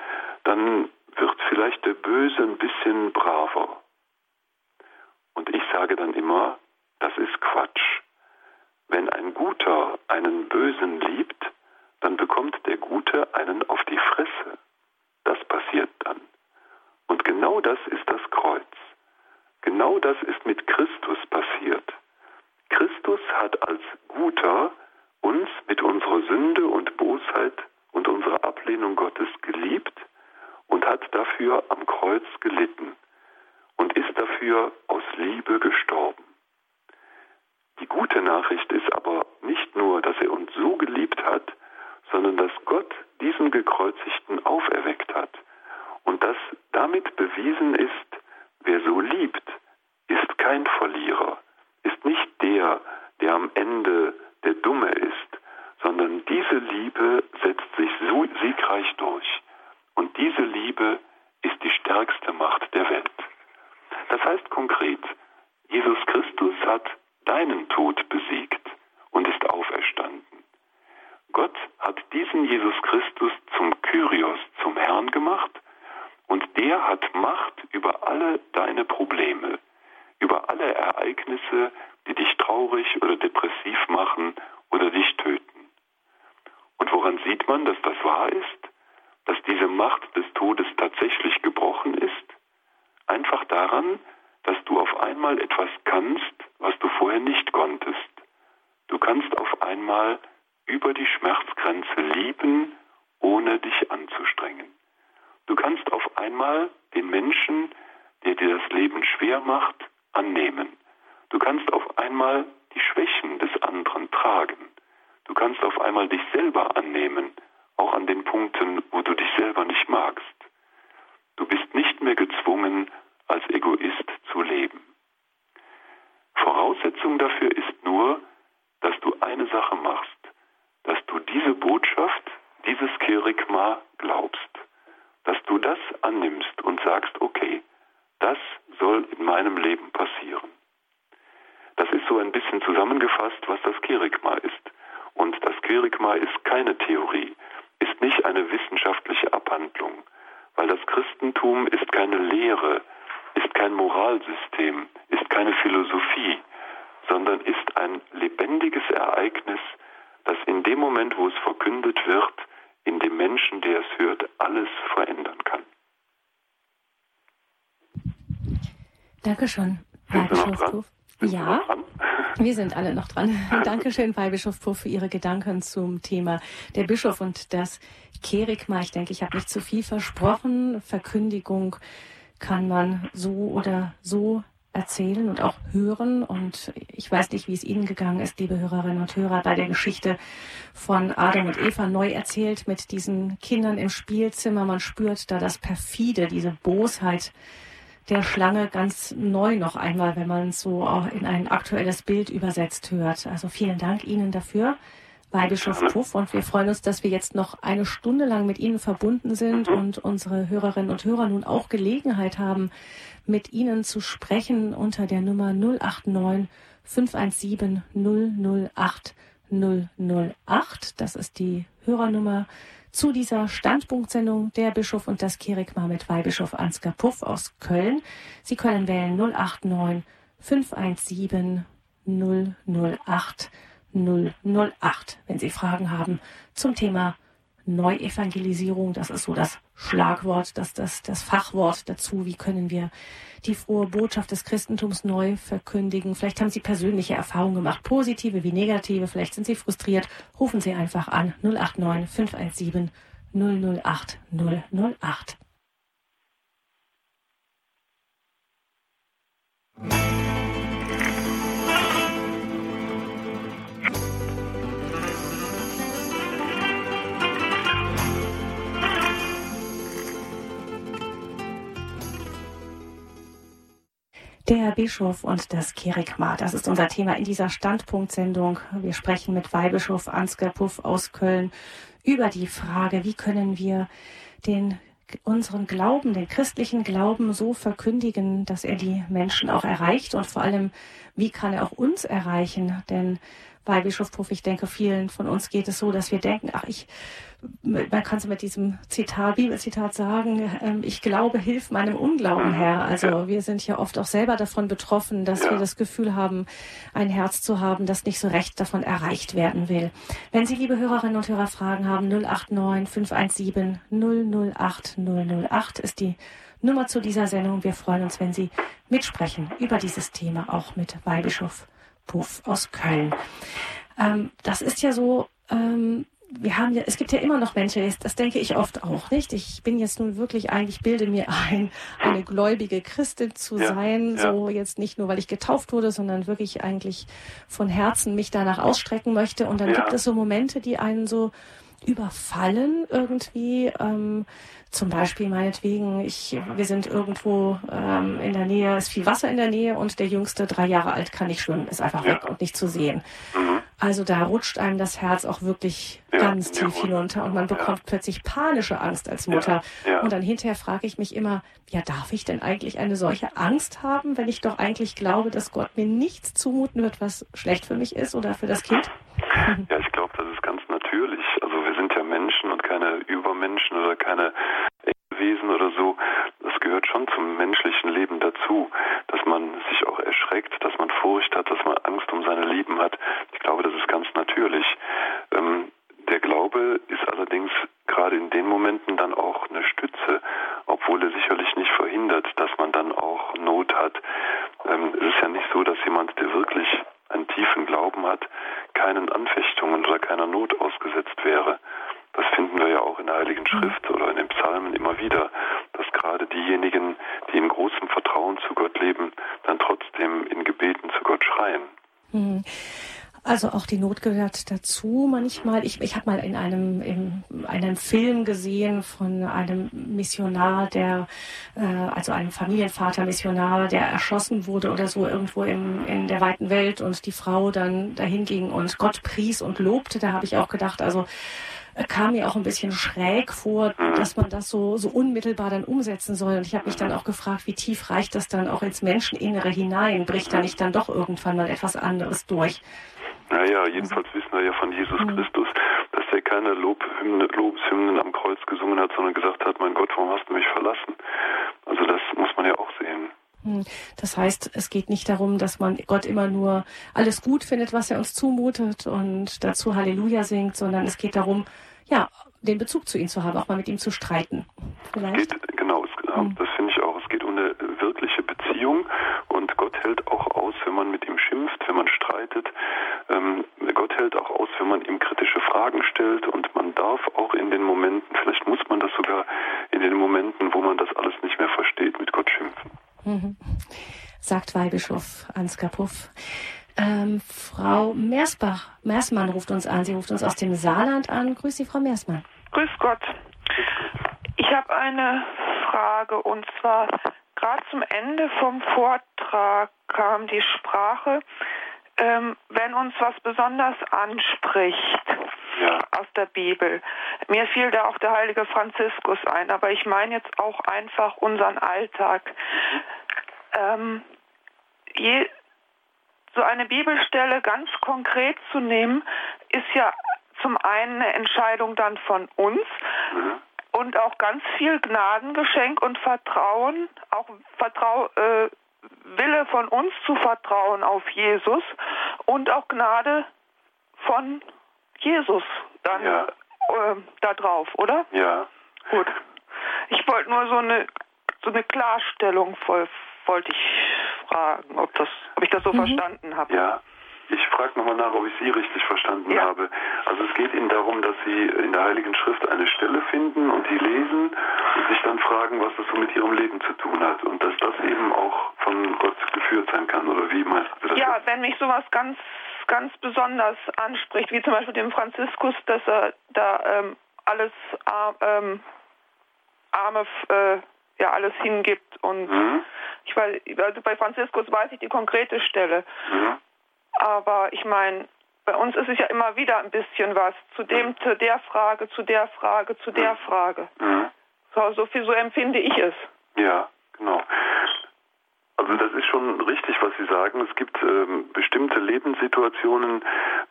dann wird vielleicht der Böse ein bisschen braver. Und ich sage dann immer, das ist Quatsch. Wenn ein Guter einen Bösen liebt, dann bekommt der Gute einen auf dem Moment, wo es verkündet wird, in dem Menschen, der es hört, alles verändern kann. Dankeschön, Herr Bischof. Ja, wir sind alle noch dran. Dankeschön, Weihbischof Puff, für Ihre Gedanken zum Thema der Bischof und das Kerigma. Ich denke, ich habe nicht zu viel versprochen. Verkündigung kann man so oder so erzählen und auch hören. Und ich weiß nicht, wie es Ihnen gegangen ist, liebe Hörerinnen und Hörer, bei der Geschichte von Adam und Eva neu erzählt mit diesen Kindern im Spielzimmer. Man spürt da das Perfide, diese Bosheit der Schlange ganz neu noch einmal, wenn man es so auch in ein aktuelles Bild übersetzt hört. Also vielen Dank Ihnen dafür. Weihbischof Puff und wir freuen uns, dass wir jetzt noch eine Stunde lang mit Ihnen verbunden sind und unsere Hörerinnen und Hörer nun auch Gelegenheit haben, mit Ihnen zu sprechen unter der Nummer 089 517 008 008. Das ist die Hörernummer zu dieser Standpunktsendung Der Bischof und das Kirigma mit Weihbischof Ansgar Puff aus Köln. Sie können wählen 089 517 008 008, wenn Sie Fragen haben zum Thema Neuevangelisierung. Das ist so das Schlagwort, das, das, das Fachwort dazu. Wie können wir die frohe Botschaft des Christentums neu verkündigen? Vielleicht haben Sie persönliche Erfahrungen gemacht, positive wie negative. Vielleicht sind Sie frustriert. Rufen Sie einfach an 089 517 008 008. Der Bischof und das Kerigma, das ist unser Thema in dieser Standpunktsendung. Wir sprechen mit Weihbischof Ansgar Puff aus Köln über die Frage, wie können wir den unseren Glauben, den christlichen Glauben so verkündigen, dass er die Menschen auch erreicht und vor allem, wie kann er auch uns erreichen? Denn bei Bischof Puff, ich denke, vielen von uns geht es so, dass wir denken, ach, ich, man kann es mit diesem Zitat, Bibelzitat sagen, ähm, ich glaube, hilf meinem Unglauben, Herr. Also wir sind ja oft auch selber davon betroffen, dass wir das Gefühl haben, ein Herz zu haben, das nicht so recht davon erreicht werden will. Wenn Sie, liebe Hörerinnen und Hörer, Fragen haben, 089 517 008 008 ist die Nummer zu dieser Sendung. Wir freuen uns, wenn Sie mitsprechen über dieses Thema, auch mit Weihbischof Puff aus Köln. Ähm, das ist ja so, ähm, wir haben ja, es gibt ja immer noch Menschen, das denke ich oft auch, nicht? Ich bin jetzt nun wirklich eigentlich, bilde mir ein, eine gläubige Christin zu ja, sein, ja. so jetzt nicht nur, weil ich getauft wurde, sondern wirklich eigentlich von Herzen mich danach ausstrecken möchte. Und dann ja. gibt es so Momente, die einen so überfallen irgendwie. Ähm, zum Beispiel meinetwegen, ich, wir sind irgendwo ähm, in der Nähe, ist viel Wasser in der Nähe und der Jüngste, drei Jahre alt, kann nicht schwimmen, ist einfach weg und nicht zu sehen. Mhm. Also da rutscht einem das Herz auch wirklich ja, ganz tief hinunter und man bekommt ja. plötzlich panische Angst als Mutter. Und dann hinterher frage ich mich immer, ja, darf ich denn eigentlich eine solche Angst haben, wenn ich doch eigentlich glaube, dass Gott mir nichts zumuten wird, was schlecht für mich ist oder für das Kind? Ja, ich glaube, das ist ganz natürlich. Also wir sind ja Menschen und keine Übermenschen oder keine Wesen oder so. Das gehört schon zum menschlichen Leben dazu, dass man erschreckt, dass man Furcht hat, dass man Angst um seine Lieben hat. Ich glaube, das ist ganz natürlich. Ähm, der Glaube ist allerdings gerade in den Momenten dann auch eine Stütze, obwohl er sicherlich nicht verhindert, dass man dann auch Not hat. Ähm, es ist ja nicht so, dass jemand, der wirklich einen tiefen Glauben hat, keinen Anfechtungen oder keiner Not ausgesetzt wäre. Das finden wir ja auch in der Heiligen. Schrift oder in den Psalmen immer wieder, gerade diejenigen, die in großem Vertrauen zu Gott leben, dann trotzdem in Gebeten zu Gott schreien. Mhm. Also auch die Not gehört dazu manchmal. Ich, ich habe mal in einem, in einem Film gesehen von einem Missionar, der, äh, also einem Familienvater Missionar, der erschossen wurde oder so irgendwo im, in der weiten Welt und die Frau dann dahin ging und Gott pries und lobte. Da habe ich auch gedacht, also kam mir auch ein bisschen schräg vor, dass man das so, so unmittelbar dann umsetzen soll. Und ich habe mich dann auch gefragt, wie tief reicht das dann auch ins Menscheninnere hinein? Bricht da nicht dann doch irgendwann mal etwas anderes durch? Naja, jedenfalls wissen wir ja von Jesus mhm. Christus, dass er keine Lobhymne, Lobshymnen am Kreuz gesungen hat, sondern gesagt hat, mein Gott, warum hast du mich verlassen? Also das muss man ja auch sehen. Hm. Das heißt, es geht nicht darum, dass man Gott immer nur alles gut findet, was er uns zumutet und dazu Halleluja singt, sondern es geht darum, ja, den Bezug zu ihm zu haben, auch mal mit ihm zu streiten. Vielleicht? Geht, genau, es, hm. das finde ich auch. Es geht um eine wirkliche Beziehung und Gott hält auch aus, wenn man mit ihm schimpft, wenn man streitet. Ähm, Gott hält auch aus, wenn man ihm kritische Fragen stellt und man darf auch in den Momenten, vielleicht muss man das sogar in den Momenten, wo man das alles nicht mehr versteht, mit Gott schimpfen. Mhm. Sagt Weihbischof Ansgar Puff. Ähm, Frau Meersbach, Meersmann ruft uns an. Sie ruft uns aus dem Saarland an. Grüß Sie, Frau Meersmann. Grüß Gott. Ich habe eine Frage und zwar gerade zum Ende vom Vortrag kam die Sprache, ähm, wenn uns was besonders anspricht ja. aus der Bibel. Mir fiel da auch der heilige Franziskus ein, aber ich meine jetzt auch einfach unseren Alltag. Ähm, je, so eine Bibelstelle ganz konkret zu nehmen, ist ja zum einen eine Entscheidung dann von uns mhm. und auch ganz viel Gnadengeschenk und Vertrauen, auch Vertrau, äh, Wille von uns zu vertrauen auf Jesus und auch Gnade von Jesus dann ja. äh, da drauf, oder? Ja. Gut. Ich wollte nur so eine so eine Klarstellung voll wollte ich fragen, ob das ob ich das so mhm. verstanden habe. Ja. Ich frage nochmal nach, ob ich Sie richtig verstanden ja. habe. Also es geht Ihnen darum, dass Sie in der Heiligen Schrift eine Stelle finden und die lesen und sich dann fragen, was das so mit Ihrem Leben zu tun hat und dass das eben auch von Gott geführt sein kann oder wie meinst du das? Ja, wenn mich sowas ganz ganz besonders anspricht, wie zum Beispiel dem Franziskus, dass er da ähm, alles ähm, arme äh, ja alles hingibt und mhm. ich weiß also bei Franziskus weiß ich die konkrete Stelle mhm. Aber ich meine, bei uns ist es ja immer wieder ein bisschen was. Zu dem, zu der Frage, zu der Frage, zu der Frage. Mhm. So, so viel so empfinde ich es. Ja, genau. Also das ist schon richtig, was Sie sagen. Es gibt ähm, bestimmte Lebenssituationen,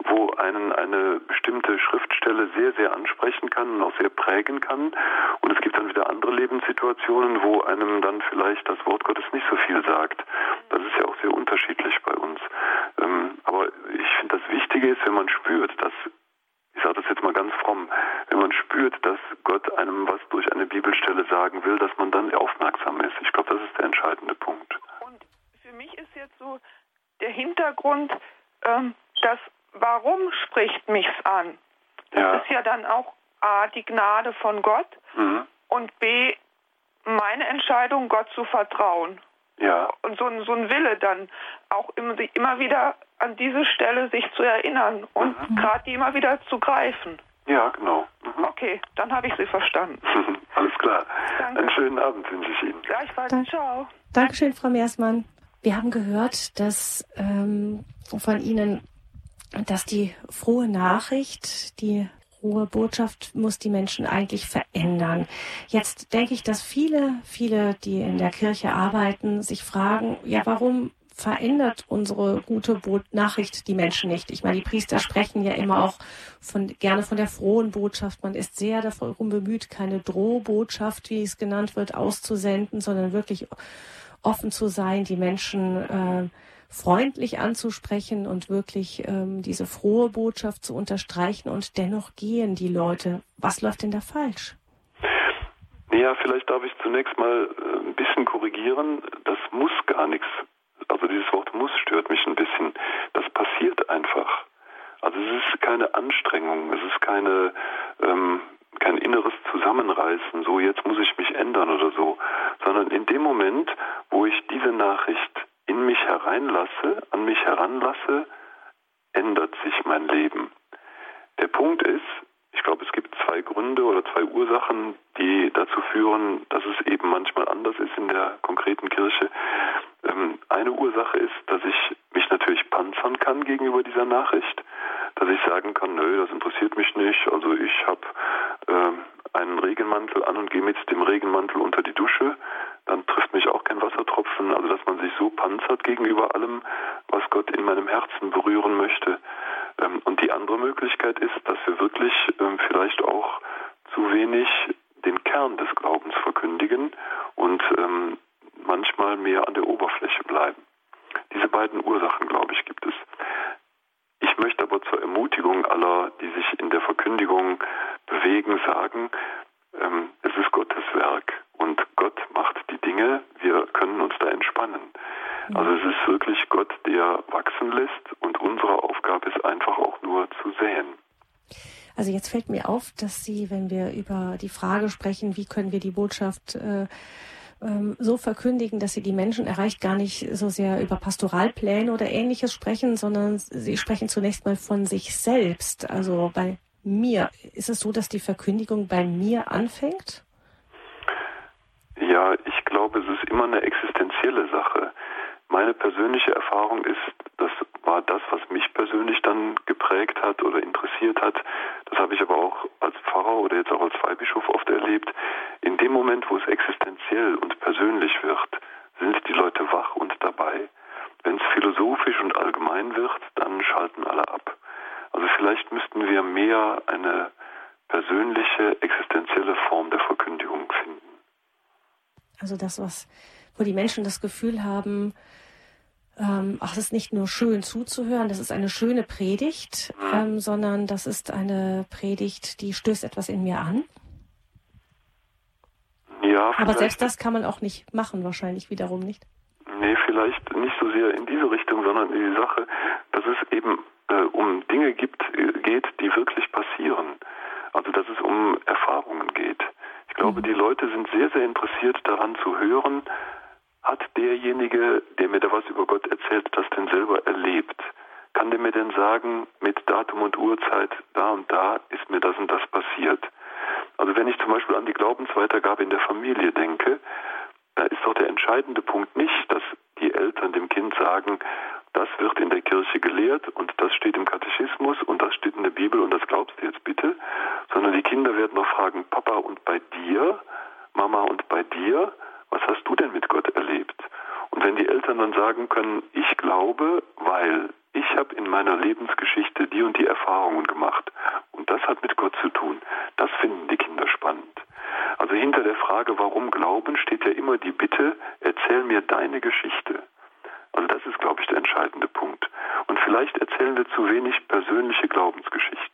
wo einen eine bestimmte Schriftstelle sehr, sehr ansprechen kann und auch sehr prägen kann. Und es gibt dann wieder andere Lebenssituationen, wo einem dann vielleicht das Wort Gottes nicht so viel sagt. Das ist ja auch sehr unterschiedlich bei uns. Ähm, aber ich finde, das Wichtige ist, wenn man spürt, dass ich sage das jetzt mal ganz fromm, wenn man spürt, dass Gott einem was durch eine Bibelstelle sagen will, dass man dann aufmerksam ist. Ich glaube, das ist der entscheidende Punkt mich ist jetzt so der Hintergrund, ähm, dass warum spricht mich's an? Das ja. ist ja dann auch A, die Gnade von Gott mhm. und B, meine Entscheidung, Gott zu vertrauen. Ja. Und so ein, so ein Wille dann auch immer, immer wieder an diese Stelle sich zu erinnern und mhm. gerade die immer wieder zu greifen. Ja, genau. Mhm. Okay, dann habe ich Sie verstanden. Alles klar. Danke. Einen schönen Abend wünsche ich Ihnen. Gleichfalls. Dank. Ciao. Dankeschön, Frau Meersmann. Wir haben gehört, dass ähm, von Ihnen, dass die frohe Nachricht, die frohe Botschaft muss die Menschen eigentlich verändern. Jetzt denke ich, dass viele, viele, die in der Kirche arbeiten, sich fragen, ja, warum verändert unsere gute Nachricht die Menschen nicht. Ich meine, die Priester sprechen ja immer auch von, gerne von der frohen Botschaft. Man ist sehr darum bemüht, keine Drohbotschaft, wie es genannt wird, auszusenden, sondern wirklich offen zu sein, die Menschen äh, freundlich anzusprechen und wirklich ähm, diese frohe Botschaft zu unterstreichen und dennoch gehen die Leute. Was läuft denn da falsch? Ja, vielleicht darf ich zunächst mal äh, ein bisschen korrigieren. Das muss gar nichts. Also dieses Wort muss stört mich ein bisschen. Das passiert einfach. Also es ist keine Anstrengung, es ist keine, ähm, kein inneres Zusammenreißen, so jetzt muss ich mich ändern oder so, sondern in dem Moment, wo ich diese Nachricht in mich hereinlasse, an mich heranlasse, ändert sich mein Leben. Der Punkt ist, ich glaube, es gibt zwei Gründe oder zwei Ursachen, die dazu führen, dass es eben manchmal anders ist in der konkreten Kirche. Ähm, eine Ursache ist, dass ich mich natürlich panzern kann gegenüber dieser Nachricht, dass ich sagen kann, nö, das interessiert mich nicht, also ich habe ähm, einen Regenmantel an und gehe mit dem Regenmantel unter die Dusche, dann trifft mich auch kein Wassertropfen, also dass man sich so panzert gegenüber allem, was Gott in meinem Herzen berühren möchte. Ähm, und die andere Möglichkeit ist, dass wir wirklich ähm, vielleicht auch zu wenig den Kern des Glaubens verkündigen und ähm, manchmal mehr an der Oberfläche bleiben. Diese beiden Ursachen, glaube ich, gibt es. Ich möchte aber zur Ermutigung aller, die sich in der Verkündigung bewegen, sagen, es ist Gottes Werk und Gott macht die Dinge, wir können uns da entspannen. Also es ist wirklich Gott, der wachsen lässt und unsere Aufgabe ist einfach auch nur zu säen. Also jetzt fällt mir auf, dass Sie, wenn wir über die Frage sprechen, wie können wir die Botschaft äh, ähm, so verkündigen, dass sie die Menschen erreicht, gar nicht so sehr über Pastoralpläne oder ähnliches sprechen, sondern sie sprechen zunächst mal von sich selbst. Also bei mir. Ist es so, dass die Verkündigung bei mir anfängt? Ja, ich glaube, es ist immer eine existenzielle Sache. Meine persönliche Erfahrung ist, das war das, was mich persönlich dann geprägt hat oder interessiert hat. Das habe ich aber auch als Pfarrer oder jetzt auch als Weihbischof oft erlebt. In dem Moment, wo es existenziell und persönlich wird, sind die Leute wach und dabei. Wenn es philosophisch und allgemein wird, dann schalten alle ab. Also vielleicht müssten wir mehr eine persönliche, existenzielle Form der Verkündigung finden. Also das, was, wo die Menschen das Gefühl haben, ähm, ach, es ist nicht nur schön zuzuhören, das ist eine schöne Predigt, ähm, sondern das ist eine Predigt, die stößt etwas in mir an. Ja, Aber selbst das kann man auch nicht machen, wahrscheinlich wiederum nicht. Nee, vielleicht nicht so sehr in diese Richtung, sondern in die Sache, dass es eben äh, um Dinge gibt, äh, geht, die wirklich passieren. Also dass es um Erfahrungen geht. Ich glaube, mhm. die Leute sind sehr, sehr interessiert daran zu hören, hat derjenige, der mir da was über Gott erzählt, das denn selber erlebt? Kann der mir denn sagen, mit Datum und Uhrzeit, da und da ist mir das und das passiert? Also wenn ich zum Beispiel an die Glaubensweitergabe in der Familie denke, da ist doch der entscheidende Punkt nicht, dass die Eltern dem Kind sagen, das wird in der Kirche gelehrt und das steht im Katechismus und das steht in der Bibel und das glaubst du jetzt bitte, sondern die Kinder werden noch fragen, Papa und bei dir, Mama und bei dir, was hast du denn mit Gott erlebt? Und wenn die Eltern dann sagen können, ich glaube, weil ich habe in meiner Lebensgeschichte die und die Erfahrungen gemacht und das hat mit Gott zu tun, das finden die Kinder spannend. Also hinter der Frage, warum glauben, steht ja immer die Bitte, erzähl mir deine Geschichte. Also das ist, glaube ich, der entscheidende Punkt. Und vielleicht erzählen wir zu wenig persönliche Glaubensgeschichten.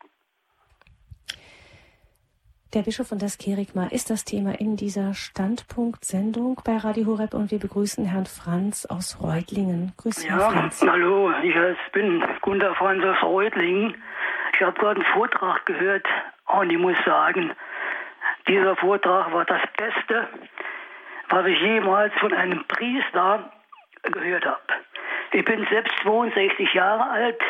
Der Bischof von das Kerigma ist das Thema in dieser Standpunkt-Sendung bei Radio Horeb und wir begrüßen Herrn Franz aus Reutlingen. Grüß ja, Herr Franz. hallo, ich bin Gunter Franz aus Reutlingen. Ich habe gerade einen Vortrag gehört und ich muss sagen, dieser Vortrag war das Beste, was ich jemals von einem Priester gehört habe. Ich bin selbst 62 Jahre alt,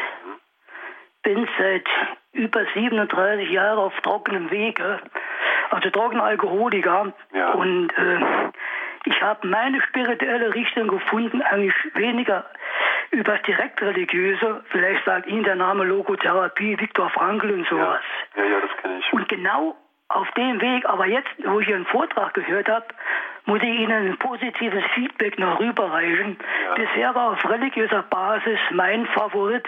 bin seit über 37 Jahren auf trockenem Wege, also trockener Alkoholiker. Ja. Und äh, ich habe meine spirituelle Richtung gefunden, eigentlich weniger über das direkt religiöse, vielleicht sagt Ihnen der Name Logotherapie, Viktor Frankl und sowas. Ja, ja, ja das kenne ich. Und genau auf dem Weg, aber jetzt, wo ich Ihren Vortrag gehört habe, muss ich Ihnen ein positives Feedback noch rüberreichen. Ja. Bisher war auf religiöser Basis mein Favorit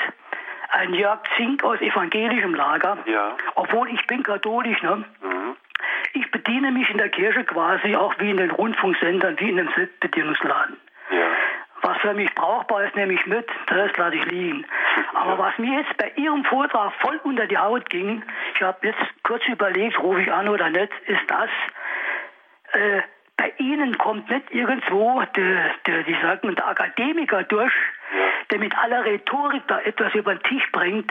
ein Jörg Zink aus evangelischem Lager, ja. obwohl ich bin katholisch. Ne? Mhm. Ich bediene mich in der Kirche quasi auch wie in den Rundfunksendern, wie in einem Selbstbedienungsladen. Ja. Was für mich brauchbar ist, nehme ich mit, das lasse ich liegen. Aber was mir jetzt bei Ihrem Vortrag voll unter die Haut ging, ich habe jetzt kurz überlegt, rufe ich an oder nicht, ist das, äh, bei Ihnen kommt nicht irgendwo der, der, wie sagt man, der Akademiker durch, der mit aller Rhetorik da etwas über den Tisch bringt,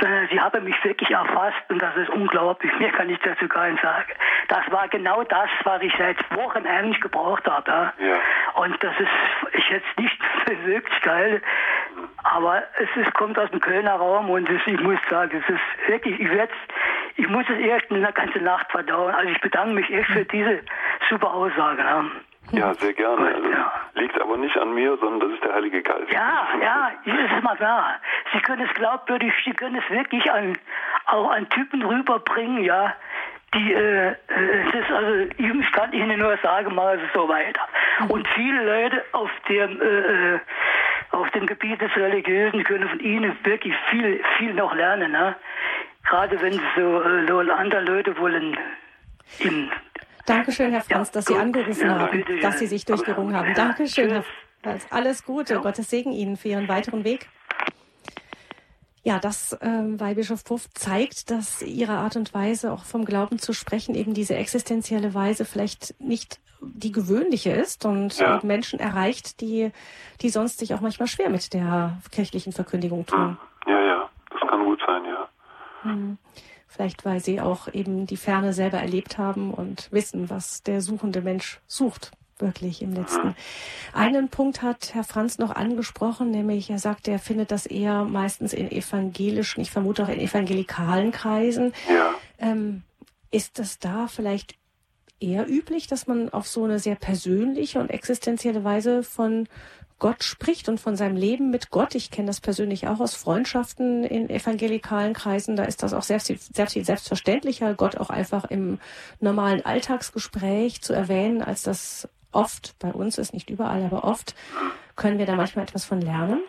sondern Sie haben mich wirklich erfasst und das ist unglaublich. Mehr kann ich dazu gar nicht sagen. Das war genau das, was ich seit Wochen eigentlich gebraucht habe. Ja. ja. Und das ist ich jetzt nicht wirklich geil, aber es ist, kommt aus dem Kölner Raum und es, ich muss sagen, es ist wirklich, ich werde ich muss es erst eine ganze Nacht verdauen. Also ich bedanke mich echt für diese super Aussage. Ne? Ja, sehr gerne. Gut, ja. Liegt aber nicht an mir, sondern das ist der Heilige Geist. Ja, ja, ist mal da. Sie können es glaubwürdig, Sie können es wirklich an, auch an Typen rüberbringen, ja. Die, äh, äh es ist also, ich kann Ihnen nur sagen, mal so weiter. Mhm. Und viele Leute auf dem, äh, äh, auf dem Gebiet des Religiösen können von Ihnen wirklich viel, viel noch lernen, ne? Gerade wenn Sie so, äh, so andere Leute wollen im Dankeschön, Herr Franz, ja, dass Sie angerufen ja, haben, bitte, dass Sie sich durchgerungen haben. Dankeschön, Herr Franz. Alles Gute. Gottes Segen Ihnen für Ihren weiteren Weg. Ja, das ähm, Weihbischof Puff zeigt, dass ihre Art und Weise, auch vom Glauben zu sprechen, eben diese existenzielle Weise vielleicht nicht die gewöhnliche ist und ja. Menschen erreicht, die, die sonst sich auch manchmal schwer mit der kirchlichen Verkündigung tun. Ja, ja, das kann gut sein, Hm. Vielleicht weil sie auch eben die Ferne selber erlebt haben und wissen, was der suchende Mensch sucht wirklich im letzten. Einen Punkt hat Herr Franz noch angesprochen, nämlich er sagt, er findet das eher meistens in evangelischen, ich vermute auch in evangelikalen Kreisen. Ja. Ähm, ist das da vielleicht eher üblich, dass man auf so eine sehr persönliche und existenzielle Weise von Gott spricht und von seinem Leben mit Gott. Ich kenne das persönlich auch aus Freundschaften in evangelikalen Kreisen. Da ist das auch sehr, sehr viel selbstverständlicher, Gott auch einfach im normalen Alltagsgespräch zu erwähnen, als das oft bei uns ist, nicht überall, aber oft. Können wir da manchmal etwas von lernen?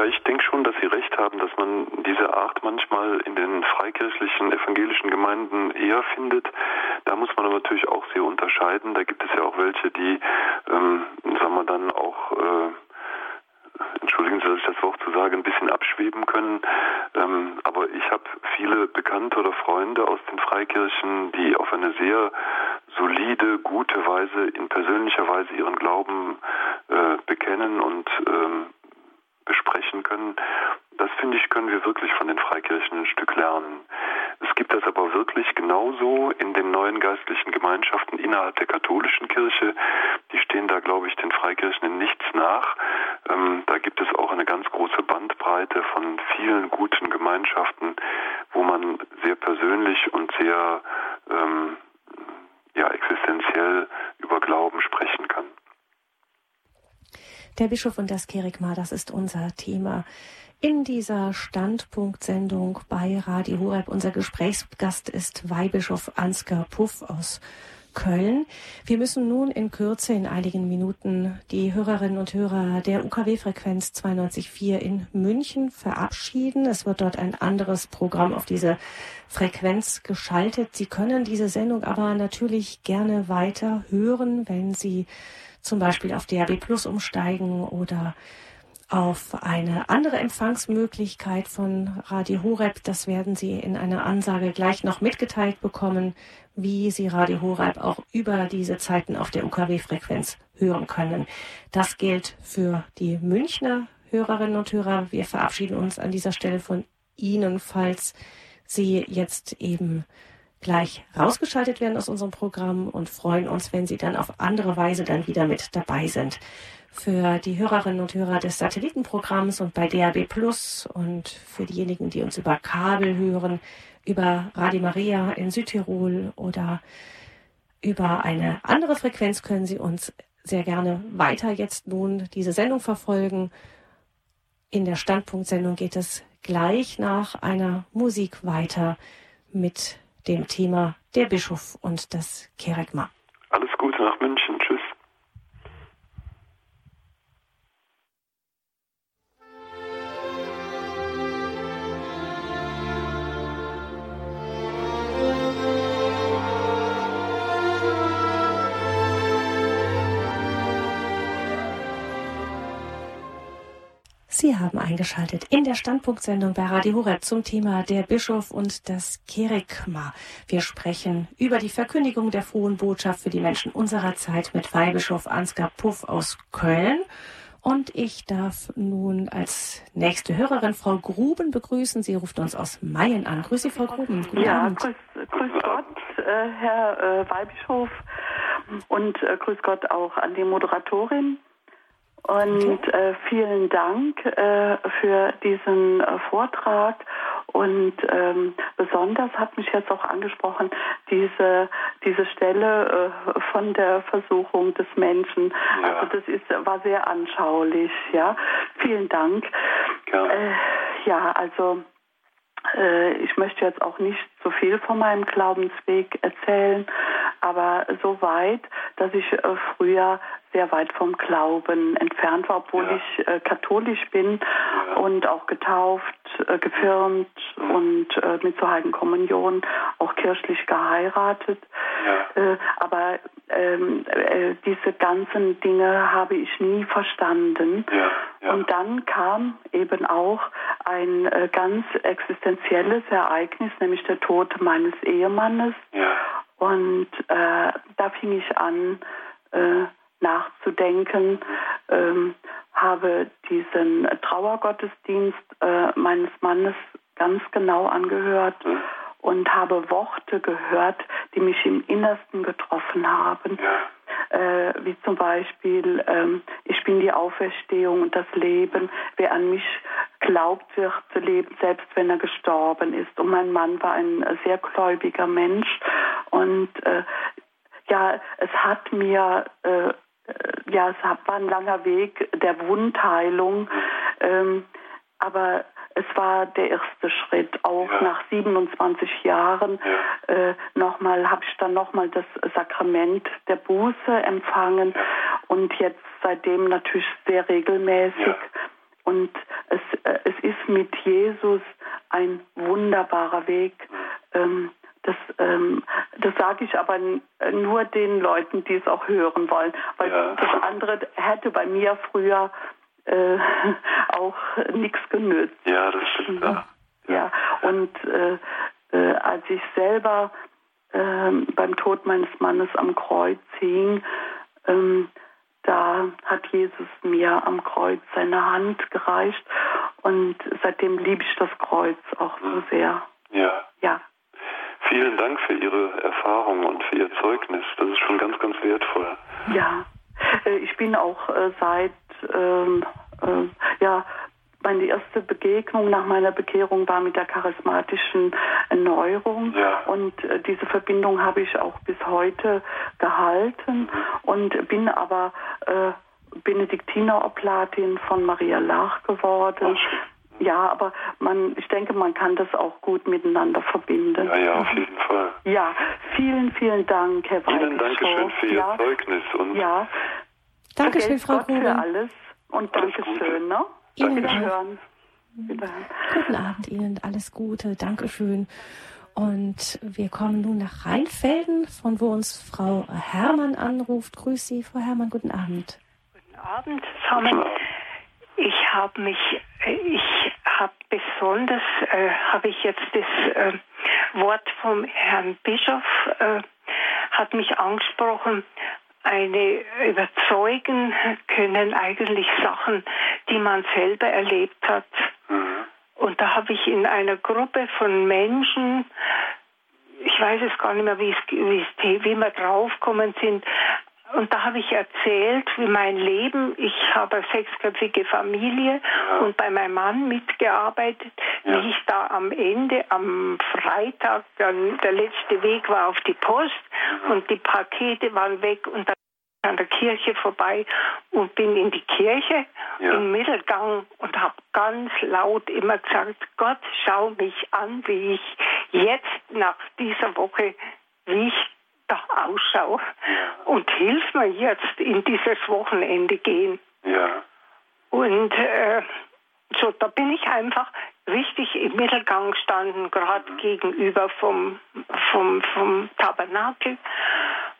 Ja, ich denke schon, dass Sie recht haben, dass man diese Art manchmal in den freikirchlichen, evangelischen Gemeinden eher findet. Da muss man aber natürlich auch sehr unterscheiden. Da gibt es ja auch welche, die, ähm, sagen wir dann auch, äh, entschuldigen Sie, dass ich das Wort zu sagen, ein bisschen abschweben können. Ähm, aber ich habe viele Bekannte oder Freunde aus den Freikirchen, die auf eine sehr solide, gute Weise, in persönlicher Weise ihren Glauben äh, bekennen und ähm, besprechen können. Das finde ich, können wir wirklich von den Freikirchen ein Stück lernen. Es gibt das aber wirklich genauso in den neuen geistlichen Gemeinschaften innerhalb der katholischen Kirche. Die stehen da, glaube ich, den Freikirchen in nichts nach. Ähm, da gibt es auch eine ganz große Bandbreite von vielen guten Gemeinschaften, wo man sehr persönlich und sehr ähm, ja, existenziell über Glauben sprechen kann. Der Bischof und das Kerigma, das ist unser Thema in dieser Standpunktsendung bei Radio Horeb. Unser Gesprächsgast ist Weihbischof Ansgar Puff aus Köln. Wir müssen nun in Kürze, in einigen Minuten, die Hörerinnen und Hörer der UKW-Frequenz 92.4 in München verabschieden. Es wird dort ein anderes Programm auf diese Frequenz geschaltet. Sie können diese Sendung aber natürlich gerne weiter hören, wenn Sie zum Beispiel auf DAB Plus umsteigen oder auf eine andere Empfangsmöglichkeit von Radio Horeb. Das werden Sie in einer Ansage gleich noch mitgeteilt bekommen, wie Sie Radio Horeb auch über diese Zeiten auf der UKW-Frequenz hören können. Das gilt für die Münchner Hörerinnen und Hörer. Wir verabschieden uns an dieser Stelle von Ihnen, falls Sie jetzt eben gleich rausgeschaltet werden aus unserem Programm und freuen uns, wenn Sie dann auf andere Weise dann wieder mit dabei sind. Für die Hörerinnen und Hörer des Satellitenprogramms und bei DAB Plus und für diejenigen, die uns über Kabel hören, über Radio Maria in Südtirol oder über eine andere Frequenz können Sie uns sehr gerne weiter jetzt nun diese Sendung verfolgen. In der Standpunktsendung geht es gleich nach einer Musik weiter mit dem Thema der Bischof und das Kerygma. Alles Gute nach Sie haben eingeschaltet in der Standpunktsendung bei Radio Horeb zum Thema der Bischof und das Kerygma. Wir sprechen über die Verkündigung der frohen Botschaft für die Menschen unserer Zeit mit Weihbischof Ansgar Puff aus Köln. Und ich darf nun als nächste Hörerin Frau Gruben begrüßen. Sie ruft uns aus Mayen an. Grüße Sie, Frau Gruben. Guten ja, Abend. Grüß, grüß Gott, äh, Herr äh, Weihbischof. Und äh, grüß Gott auch an die Moderatorin. Und äh, vielen Dank äh, für diesen äh, Vortrag. Und ähm, besonders hat mich jetzt auch angesprochen, diese, diese Stelle äh, von der Versuchung des Menschen. Ja. Also das ist, war sehr anschaulich, ja. Vielen Dank. Ja, äh, ja also äh, ich möchte jetzt auch nicht so viel von meinem Glaubensweg erzählen, aber so weit, dass ich äh, früher sehr weit vom Glauben entfernt war, obwohl ja. ich äh, katholisch bin ja. und auch getauft, äh, gefirmt mhm. und mit zur Heiligen Kommunion auch kirchlich geheiratet. Ja. Aber ähm, äh, diese ganzen Dinge habe ich nie verstanden. Und dann kam eben auch ein ganz existenzielles Ereignis, nämlich der Tod meines Ehemannes. Und da fing ich an, nachzudenken, ähm, habe diesen Trauergottesdienst äh, meines Mannes ganz genau angehört und habe Worte gehört, die mich im Innersten getroffen haben. Äh, wie zum Beispiel, ähm, ich bin die Auferstehung und das Leben. Wer an mich glaubt, wird zu leben, selbst wenn er gestorben ist. Und mein Mann war ein sehr gläubiger Mensch. Und äh, ja, es hat mir äh, äh, ja, es war ein langer Weg der Wundheilung, ähm, aber es war der erste Schritt. Auch ja. nach 27 Jahren ja. äh, nochmal habe ich dann nochmal das Sakrament der Buße empfangen ja. und jetzt seitdem natürlich sehr regelmäßig. Und es, äh, es ist mit Jesus ein wunderbarer Weg. Ähm, das, ähm, das sage ich aber nur den Leuten, die es auch hören wollen, weil das andere hätte bei mir früher äh, auch nichts genützt. Ja, das stimmt. Ja, ja. und äh, äh, als ich selber ähm, beim Tod meines Mannes am Kreuz hing, ähm, da hat Jesus mir am Kreuz seine Hand gereicht und seitdem liebe ich das Kreuz auch so hm. sehr. Ja. Ja. Vielen Dank für Ihre Erfahrung und für Ihr Zeugnis. Das ist schon ganz, ganz wertvoll. Ja, äh, ich bin auch äh, seit, ähm, äh, ja, meine erste Begegnung nach meiner Bekehrung war mit der charismatischen Erneuerung ja. und diese Verbindung habe ich auch bis heute gehalten mhm. und bin aber äh, Benediktineroblatin von Maria Lach geworden. Ach, ja, aber man, ich denke, man kann das auch gut miteinander verbinden. Ja, ja, auf jeden Fall. Ja, vielen, vielen Dank, Herr. Vielen Dank schön für Ihr ja. Zeugnis. Und ja. Dankeschön, Frau Gott für alles und Dankeschön. Ne? Ihnen Wiederhören. Wiederhören. Guten Abend Ihnen, alles Gute, Dankeschön. Und wir kommen nun nach Rheinfelden, von wo uns Frau Hermann anruft. Grüß Sie, Frau Hermann, guten Abend. Guten Abend zusammen. Ich habe mich, äh, ich habe besonders, äh, habe ich jetzt das äh, Wort vom Herrn Bischof, äh, hat mich angesprochen, eine überzeugen können eigentlich Sachen, die man selber erlebt hat. Mhm. Und da habe ich in einer Gruppe von Menschen, ich weiß es gar nicht mehr, wie, es, wie, es, wie wir draufgekommen sind, und da habe ich erzählt, wie mein Leben, ich habe eine sechsköpfige Familie ja. und bei meinem Mann mitgearbeitet, ja. wie ich da am Ende, am Freitag, dann der letzte Weg war auf die Post. Und die Pakete waren weg und dann an der Kirche vorbei und bin in die Kirche im Mittelgang und habe ganz laut immer gesagt, Gott, schau mich an, wie ich jetzt nach dieser Woche, wie ich da ausschaue und hilf mir jetzt in dieses Wochenende gehen. Ja. Und äh, so, da bin ich einfach richtig im Mittelgang gestanden, gerade mhm. gegenüber vom, vom, vom Tabernakel.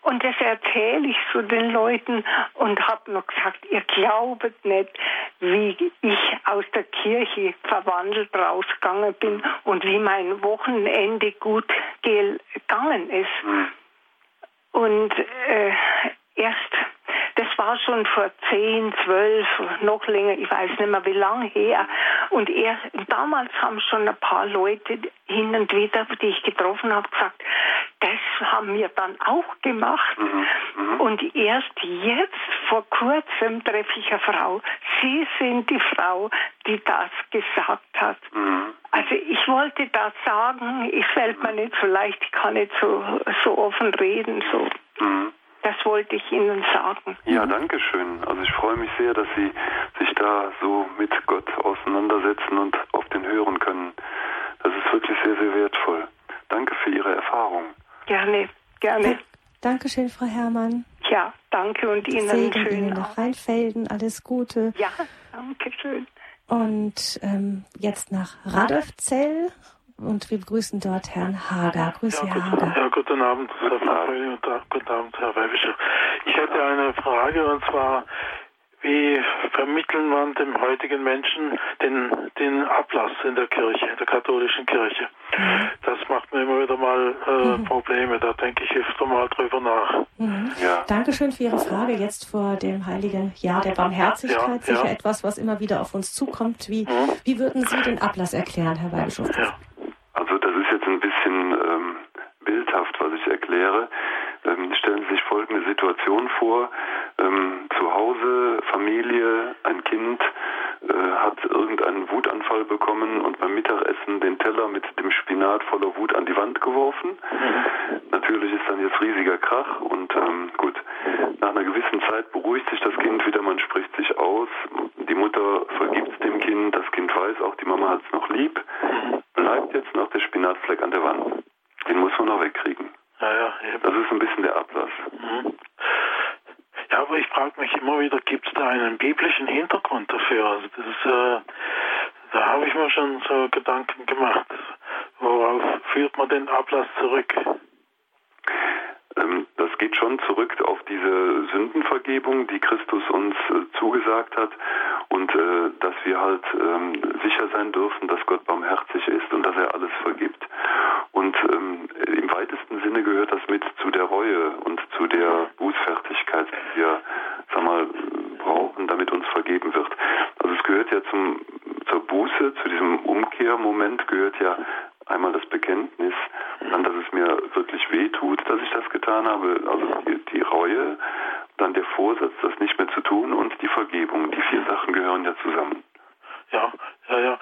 Und das erzähle ich zu den Leuten und habe nur gesagt, ihr glaubet nicht, wie ich aus der Kirche verwandelt rausgegangen bin und wie mein Wochenende gut gegangen ist. Mhm. Und äh, erst, das war schon vor zehn, zwölf, noch länger, ich weiß nicht mehr wie lange her. Und er, damals haben schon ein paar Leute hin und wieder, die ich getroffen habe, gesagt, das haben wir dann auch gemacht. Mhm. Mhm. Und erst jetzt, vor kurzem, treffe ich eine Frau. Sie sind die Frau, die das gesagt hat. Mhm. Also ich wollte das sagen, es fällt mir nicht so leicht, ich kann nicht so, so offen reden, so. Mhm. Das wollte ich Ihnen sagen. Ja, danke schön. Also ich freue mich sehr, dass Sie sich da so mit Gott auseinandersetzen und auf den hören können. Das ist wirklich sehr, sehr wertvoll. Danke für Ihre Erfahrung. Gerne, gerne. Dankeschön, Frau Herrmann. Ja, danke und Ihnen Segen schön Ihnen nach Rheinfelden. Alles Gute. Ja, danke schön. Und ähm, jetzt nach Radolfzell und wir begrüßen dort Herrn Hager. Grüße, ja, Herr Hager. Ja, guten Abend, Herr Fabri und guten Abend, Herr Weibischer. Ich hätte eine Frage und zwar, wie vermitteln man dem heutigen Menschen den, den Ablass in der Kirche, in der katholischen Kirche? Mhm. Das macht mir immer wieder mal äh, mhm. Probleme. Da denke ich öfter mal drüber nach. Mhm. Ja. Dankeschön für Ihre Frage. Jetzt vor dem Heiligen Jahr der Barmherzigkeit. Ja, sicher ja. etwas, was immer wieder auf uns zukommt. Wie, mhm. wie würden Sie den Ablass erklären, Herr Weihbischof? Ja. Also das ist jetzt ein bisschen ähm, bildhaft, was ich erkläre. Ähm, stellen Sie sich folgende Situation vor. Ähm, zu Hause, Familie, ein Kind äh, hat irgendeinen Wutanfall bekommen und beim Mittagessen den Teller mit dem Spinat voller Wut an die Wand geworfen. Mhm. Natürlich ist dann jetzt riesiger Krach und ähm, gut, nach einer gewissen Zeit beruhigt sich das Kind wieder, man spricht sich aus, die Mutter vergibt dem Kind, das Kind weiß auch, die Mama hat es noch lieb, bleibt jetzt noch der Spinatfleck an der Wand. Den muss man noch wegkriegen. Ja, ja, das ist ein bisschen der Ablass. Mhm. Ja, aber ich frage mich immer wieder, gibt es da einen biblischen Hintergrund dafür? Also das ist, äh, da habe ich mir schon so Gedanken gemacht. Worauf führt man den Ablass zurück? Ähm, das geht schon zurück auf diese Sündenvergebung, die Christus uns äh, zugesagt hat und äh, dass wir halt ähm, sicher sein dürfen, dass Gott barmherzig ist und dass er alles vergibt. Und ähm, im weitesten Sinne gehört das mit zu der Reue und zu der Bußfertigkeit, die wir sag mal, brauchen, damit uns vergeben wird. Also es gehört ja zum, zur Buße, zu diesem Umkehrmoment gehört ja einmal das Bekenntnis, dann, dass es mir wirklich weh tut, dass ich das getan habe, also die, die Reue, dann der Vorsatz, das nicht mehr zu tun und die Vergebung. Die vier Sachen gehören ja zusammen. Ja, ja, ja.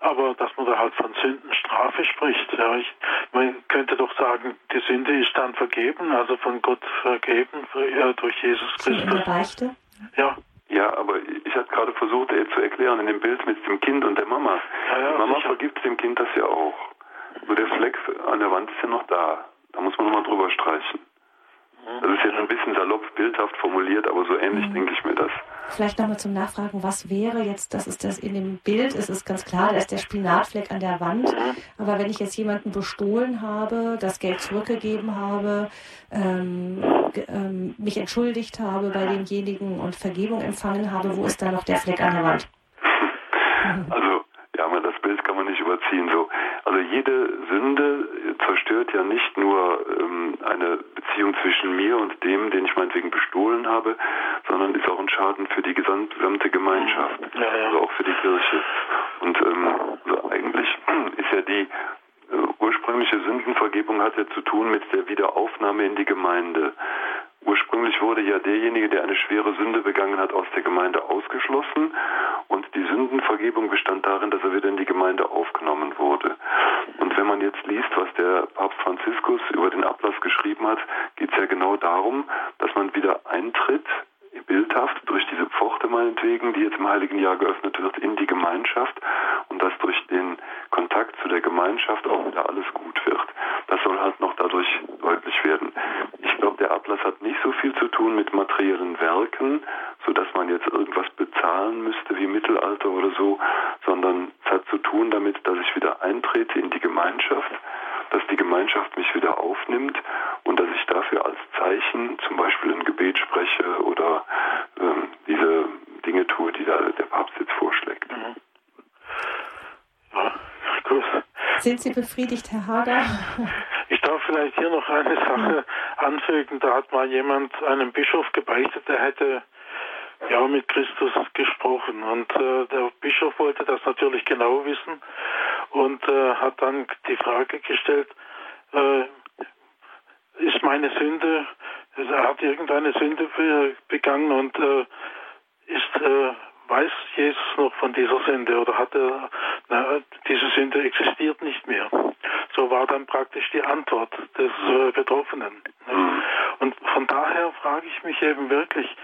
Aber dass man da halt von Sündenstrafe spricht, ja, ich, man könnte doch sagen, die Sünde ist dann vergeben, also von Gott vergeben ja, durch Jesus Christus. Beichte? Ja. Ja, aber ich hatte gerade versucht, er zu erklären in dem Bild mit dem Kind und der Mama. Ja, ja, die Mama sicher. vergibt dem Kind das ja auch. Nur der Fleck an der Wand ist ja noch da. Da muss man nochmal drüber streichen. Das ist jetzt ein bisschen salopp, bildhaft formuliert, aber so ähnlich mhm. denke ich mir das. Vielleicht nochmal zum Nachfragen, was wäre jetzt, das ist das in dem Bild, ist es ganz klar, da ist der Spinatfleck an der Wand. Aber wenn ich jetzt jemanden bestohlen habe, das Geld zurückgegeben habe, ähm, ähm, mich entschuldigt habe bei demjenigen und Vergebung empfangen habe, wo ist da noch der Fleck an der Wand? Also, ja, das Bild kann man nicht überziehen. So, also jede Sünde zerstört ja nicht nur ähm, eine Beziehung zwischen mir und dem, den ich meinetwegen bestohlen habe, sondern ist auch ein Schaden für die gesamte Gemeinschaft, ja, ja. also auch für die Kirche. Und ähm, also eigentlich ist ja die äh, ursprüngliche Sündenvergebung hat ja zu tun mit der Wiederaufnahme in die Gemeinde. Ursprünglich wurde ja derjenige, der eine schwere Sünde begangen hat, aus der Gemeinde ausgeschlossen und die Sündenvergebung bestand darin, dass er wieder in die Gemeinde aufgenommen wurde. Und wenn man jetzt liest, was der Papst Franziskus über den Ablass geschrieben hat, geht es ja genau darum, dass man wieder eintritt bildhaft durch diese Pforte meinetwegen, die jetzt im Heiligen Jahr geöffnet wird, in die Gemeinschaft und dass durch den Kontakt zu der Gemeinschaft auch wieder alles gut wird. Das soll halt noch dadurch deutlich werden. Ich glaube, der Ablass hat nicht so viel zu tun mit materiellen Werken, sodass man jetzt irgendwas bezahlen müsste wie Mittelalter oder so, sondern es hat zu tun damit, dass ich wieder eintrete in die Gemeinschaft dass die Gemeinschaft mich wieder aufnimmt und dass ich dafür als Zeichen zum Beispiel ein Gebet spreche oder ähm, Dinge tue, die da der Papst jetzt vorschlägt. Mhm. Ja, gut. Sind Sie befriedigt, Herr Hager? Ich darf vielleicht hier noch eine Sache anfügen. Da hat mal jemand einem Bischof gebeichtet, der hätte ja mit Christus gesprochen. Und äh, der Bischof wollte das natürlich genau wissen und äh, hat dann die Frage gestellt, äh, ist meine Sünde, er hat irgendeine Sünde begangen und äh, ist, äh, weiß Jesus noch von dieser Sünde oder hat er, na, diese Sünde existiert nicht mehr. So war dann praktisch die Antwort des äh, Betroffenen. Mhm. Und von daher frage ich mich eben wirklich,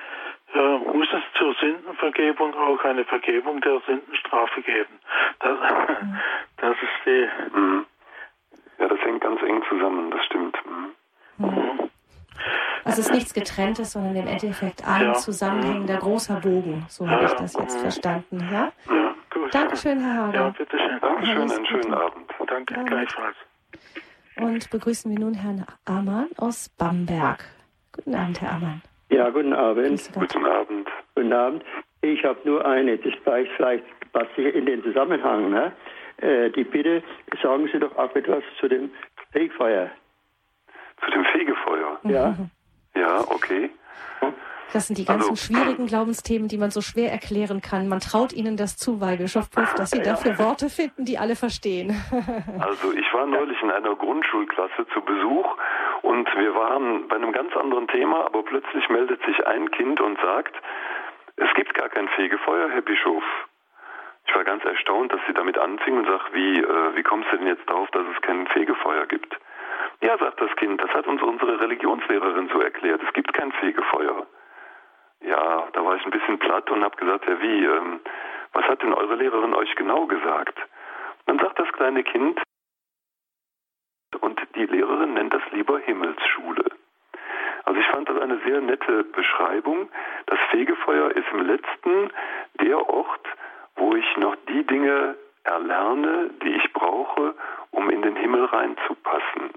äh, muss es zur Sündenvergebung auch eine Vergebung der Sündenstrafe geben? Das, mhm. das ist die. Mhm. Ja, das hängt ganz eng zusammen, das stimmt. Mhm. Also es ist nichts getrenntes, sondern im Endeffekt ein ja. zusammenhängender großer Bogen. So habe ich das jetzt verstanden. Ja? ja gut. Dankeschön, Herr Hager. Ja, bitteschön. Dankeschön, einen schönen Abend. Danke, ja. gleichfalls. Und begrüßen wir nun Herrn Amann aus Bamberg. Guten Abend, Herr Amann. Ja, guten Abend. Guten Abend. Guten Abend. Ich habe nur eine, das vielleicht, vielleicht passt in den Zusammenhang. Ne? Äh, die Bitte, sagen Sie doch auch etwas zu dem Fegefeuer. Zu dem Fegefeuer? Ja. Ja, okay. Das sind die ganzen also, schwierigen Glaubensthemen, die man so schwer erklären kann. Man traut ihnen das zu, weil Bischof Puff, dass sie dafür Worte finden, die alle verstehen. also ich war neulich in einer Grundschulklasse zu Besuch und wir waren bei einem ganz anderen Thema, aber plötzlich meldet sich ein Kind und sagt, es gibt gar kein Fegefeuer, Herr Bischof. Ich war ganz erstaunt, dass sie damit anfing und sagt, wie, äh, wie kommst du denn jetzt darauf, dass es kein Fegefeuer gibt? Ja, sagt das Kind, das hat uns unsere Religionslehrerin so erklärt. Es gibt kein Fegefeuer. Ja, da war ich ein bisschen platt und habe gesagt, ja wie, ähm, was hat denn eure Lehrerin euch genau gesagt? dann sagt das kleine Kind, und die Lehrerin nennt das lieber Himmelsschule. Also ich fand das eine sehr nette Beschreibung. Das Fegefeuer ist im letzten der Ort, wo ich noch die Dinge erlerne, die ich brauche, um in den Himmel reinzupassen.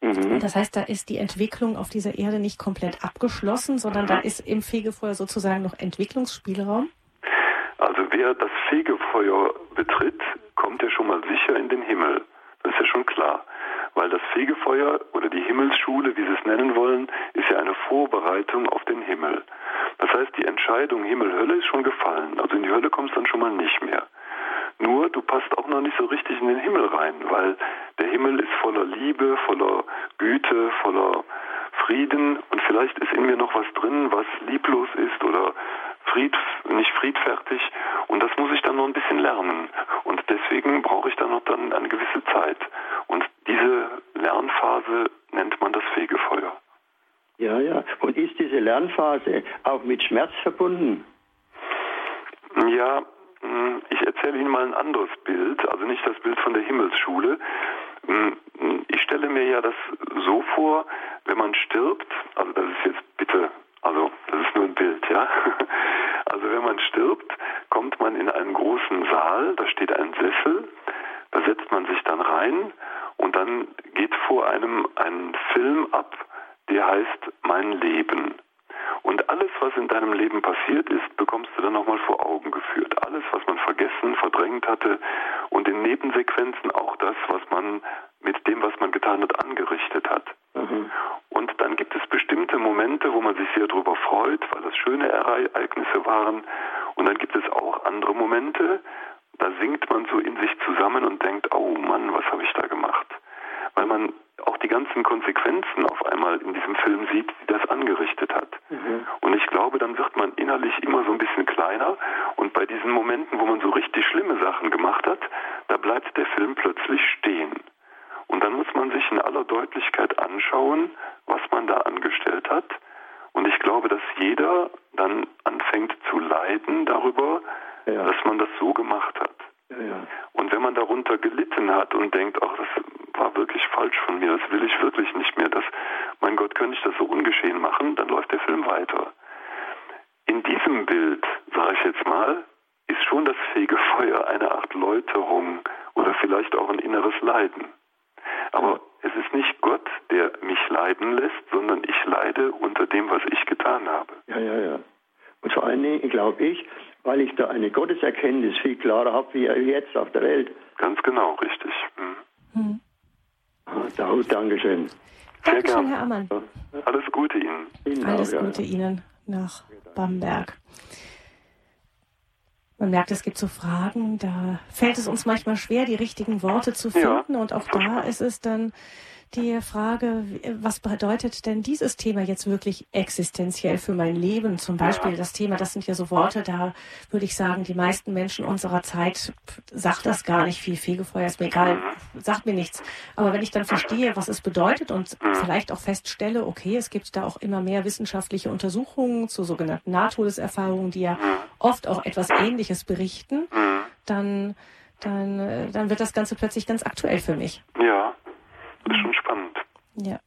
Mhm. Das heißt, da ist die Entwicklung auf dieser Erde nicht komplett abgeschlossen, sondern da ist im Fegefeuer sozusagen noch Entwicklungsspielraum? Also wer das Fegefeuer betritt, kommt ja schon mal sicher in den Himmel. Das ist ja schon klar. Weil das Fegefeuer oder die Himmelsschule, wie Sie es nennen wollen, ist ja eine Vorbereitung auf den Himmel. Das heißt, die Entscheidung Himmel-Hölle ist schon gefallen. Also in die Hölle kommst du dann schon mal nicht mehr. Nur du passt auch noch nicht so richtig in den Himmel rein, weil der Himmel ist voller Liebe, voller Güte, voller Frieden und vielleicht ist in mir noch was drin, was lieblos ist oder fried, nicht friedfertig und das muss ich dann noch ein bisschen lernen und deswegen brauche ich dann noch dann eine gewisse Zeit und diese Lernphase nennt man das Fegefeuer. Ja, ja. Und ist diese Lernphase auch mit Schmerz verbunden? Ja, ich erzähle Ihnen mal ein anderes Bild, also nicht das Bild von der Himmelsschule. Hm, ich stelle mir ja das so vor, wenn man stirbt, also das ist jetzt bitte, also das ist nur ein Bild, ja. Also wenn man stirbt, kommt man in einen großen Saal, da steht ein Sessel, da setzt man sich dann rein und dann geht vor einem ein Film ab, der heißt Mein Leben. Und alles, was in deinem Leben passiert ist, bekommst du dann nochmal vor Augen geführt. Alles, was man vergessen, verdrängt hatte und in Nebensequenzen auch das, was man mit dem, was man getan hat, angerichtet hat. Mhm. Und dann gibt es bestimmte Momente, wo man sich sehr darüber freut, weil das schöne Ereignisse waren. Und dann gibt es auch andere Momente, da sinkt man so in sich zusammen und denkt, oh Mann, was habe ich da gemacht? Weil man auch die ganzen Konsequenzen auf einmal in diesem Film sieht, die das angerichtet hat. Mhm. Und ich glaube, dann wird man innerlich immer so ein bisschen kleiner und bei diesen Momenten, wo man so richtig schlimme Sachen gemacht hat, da bleibt der Film plötzlich stehen. Und dann muss man sich in aller Deutlichkeit anschauen, was man da angestellt hat. Und ich glaube, dass jeder dann anfängt zu leiden darüber, ja. dass man das so gemacht hat. Ja, ja. Und wenn man darunter gelitten hat und denkt, ach, das war wirklich falsch von mir, das will ich wirklich nicht mehr, das, mein Gott, könnte ich das so ungeschehen machen, dann läuft der Film weiter. In diesem Bild, sage ich jetzt mal, ist schon das Fegefeuer eine Art Läuterung oder vielleicht auch ein inneres Leiden. Aber es ist nicht Gott, der mich leiden lässt, sondern ich leide unter dem, was ich getan habe. Ja, ja, ja. Und vor allen Dingen glaube ich, weil ich da eine Gotteserkenntnis viel klarer habe wie jetzt auf der Welt. Ganz genau, richtig. Ah, Dankeschön. Dankeschön, Herr Ammann. Alles Gute Ihnen. Ihnen Alles auch, Gute ja. Ihnen nach Bamberg. Man merkt, es gibt so Fragen, da fällt es uns manchmal schwer, die richtigen Worte zu finden. Ja, und auch da ist es dann die Frage, was bedeutet denn dieses Thema jetzt wirklich existenziell für mein Leben? Zum Beispiel das Thema, das sind ja so Worte, da würde ich sagen, die meisten Menschen unserer Zeit sagt das gar nicht viel. Fegefeuer ist mir egal, sagt mir nichts. Aber wenn ich dann verstehe, was es bedeutet und vielleicht auch feststelle, okay, es gibt da auch immer mehr wissenschaftliche Untersuchungen zu sogenannten Nahtodeserfahrungen, die ja oft auch etwas Ähnliches berichten, dann, dann, äh, dann wird das Ganze plötzlich ganz aktuell für mich. Ja, das ist schon spannend. Ja.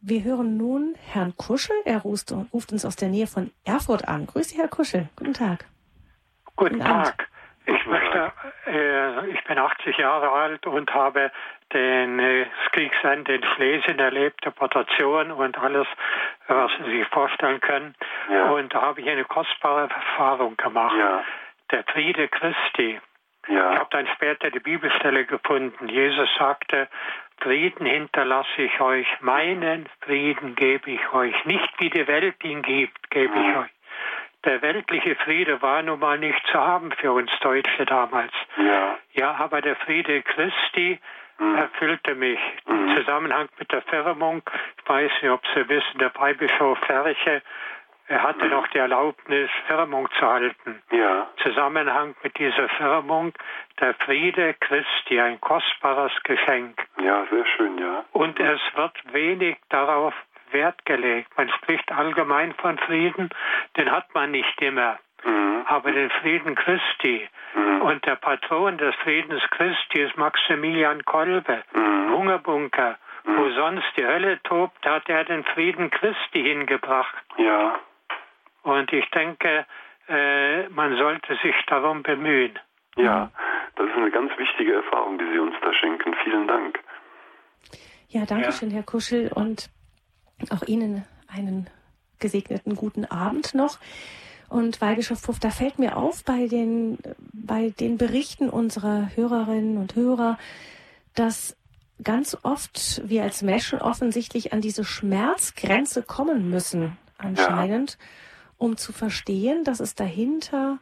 Wir hören nun Herrn Kuschel. Er ruft, ruft uns aus der Nähe von Erfurt an. Grüß Sie, Herr Kuschel. Guten Tag. Guten, Guten Tag. Ich möchte, äh, ich bin 80 Jahre alt und habe den äh, Kriegsende in Schlesien erlebt, Deportation und alles, was Sie sich vorstellen können. Ja. Und da habe ich eine kostbare Erfahrung gemacht. Ja. Der Friede Christi. Ja. Ich habe dann später die Bibelstelle gefunden. Jesus sagte, Frieden hinterlasse ich euch, meinen Frieden gebe ich euch. Nicht wie die Welt ihn gibt, gebe ich euch. Der weltliche Friede war nun mal nicht zu haben für uns Deutsche damals. Ja, ja aber der Friede Christi mhm. erfüllte mich. Mhm. Im Zusammenhang mit der Firmung, ich weiß nicht, ob Sie wissen, der Weihbischof Ferche, er hatte noch die Erlaubnis, Firmung zu halten. Ja. Zusammenhang mit dieser Firmung, der Friede Christi, ein kostbares Geschenk. Ja, sehr schön, ja. Und es wird wenig darauf Wert gelegt. Man spricht allgemein von Frieden, den hat man nicht immer. Mhm. Aber den Frieden Christi. Mhm. Und der Patron des Friedens Christi ist Maximilian Kolbe, mhm. Hungerbunker. Wo mhm. sonst die Hölle tobt, hat er den Frieden Christi hingebracht. Ja. Und ich denke, äh, man sollte sich darum bemühen. Ja, das ist eine ganz wichtige Erfahrung, die Sie uns da schenken. Vielen Dank. Ja, danke ja. schön, Herr Kuschel. Und auch Ihnen einen gesegneten guten Abend noch. Und Weihbischof Puff, da fällt mir auf bei den, bei den Berichten unserer Hörerinnen und Hörer, dass ganz oft wir als Menschen offensichtlich an diese Schmerzgrenze kommen müssen, anscheinend, ja. Um zu verstehen, dass es dahinter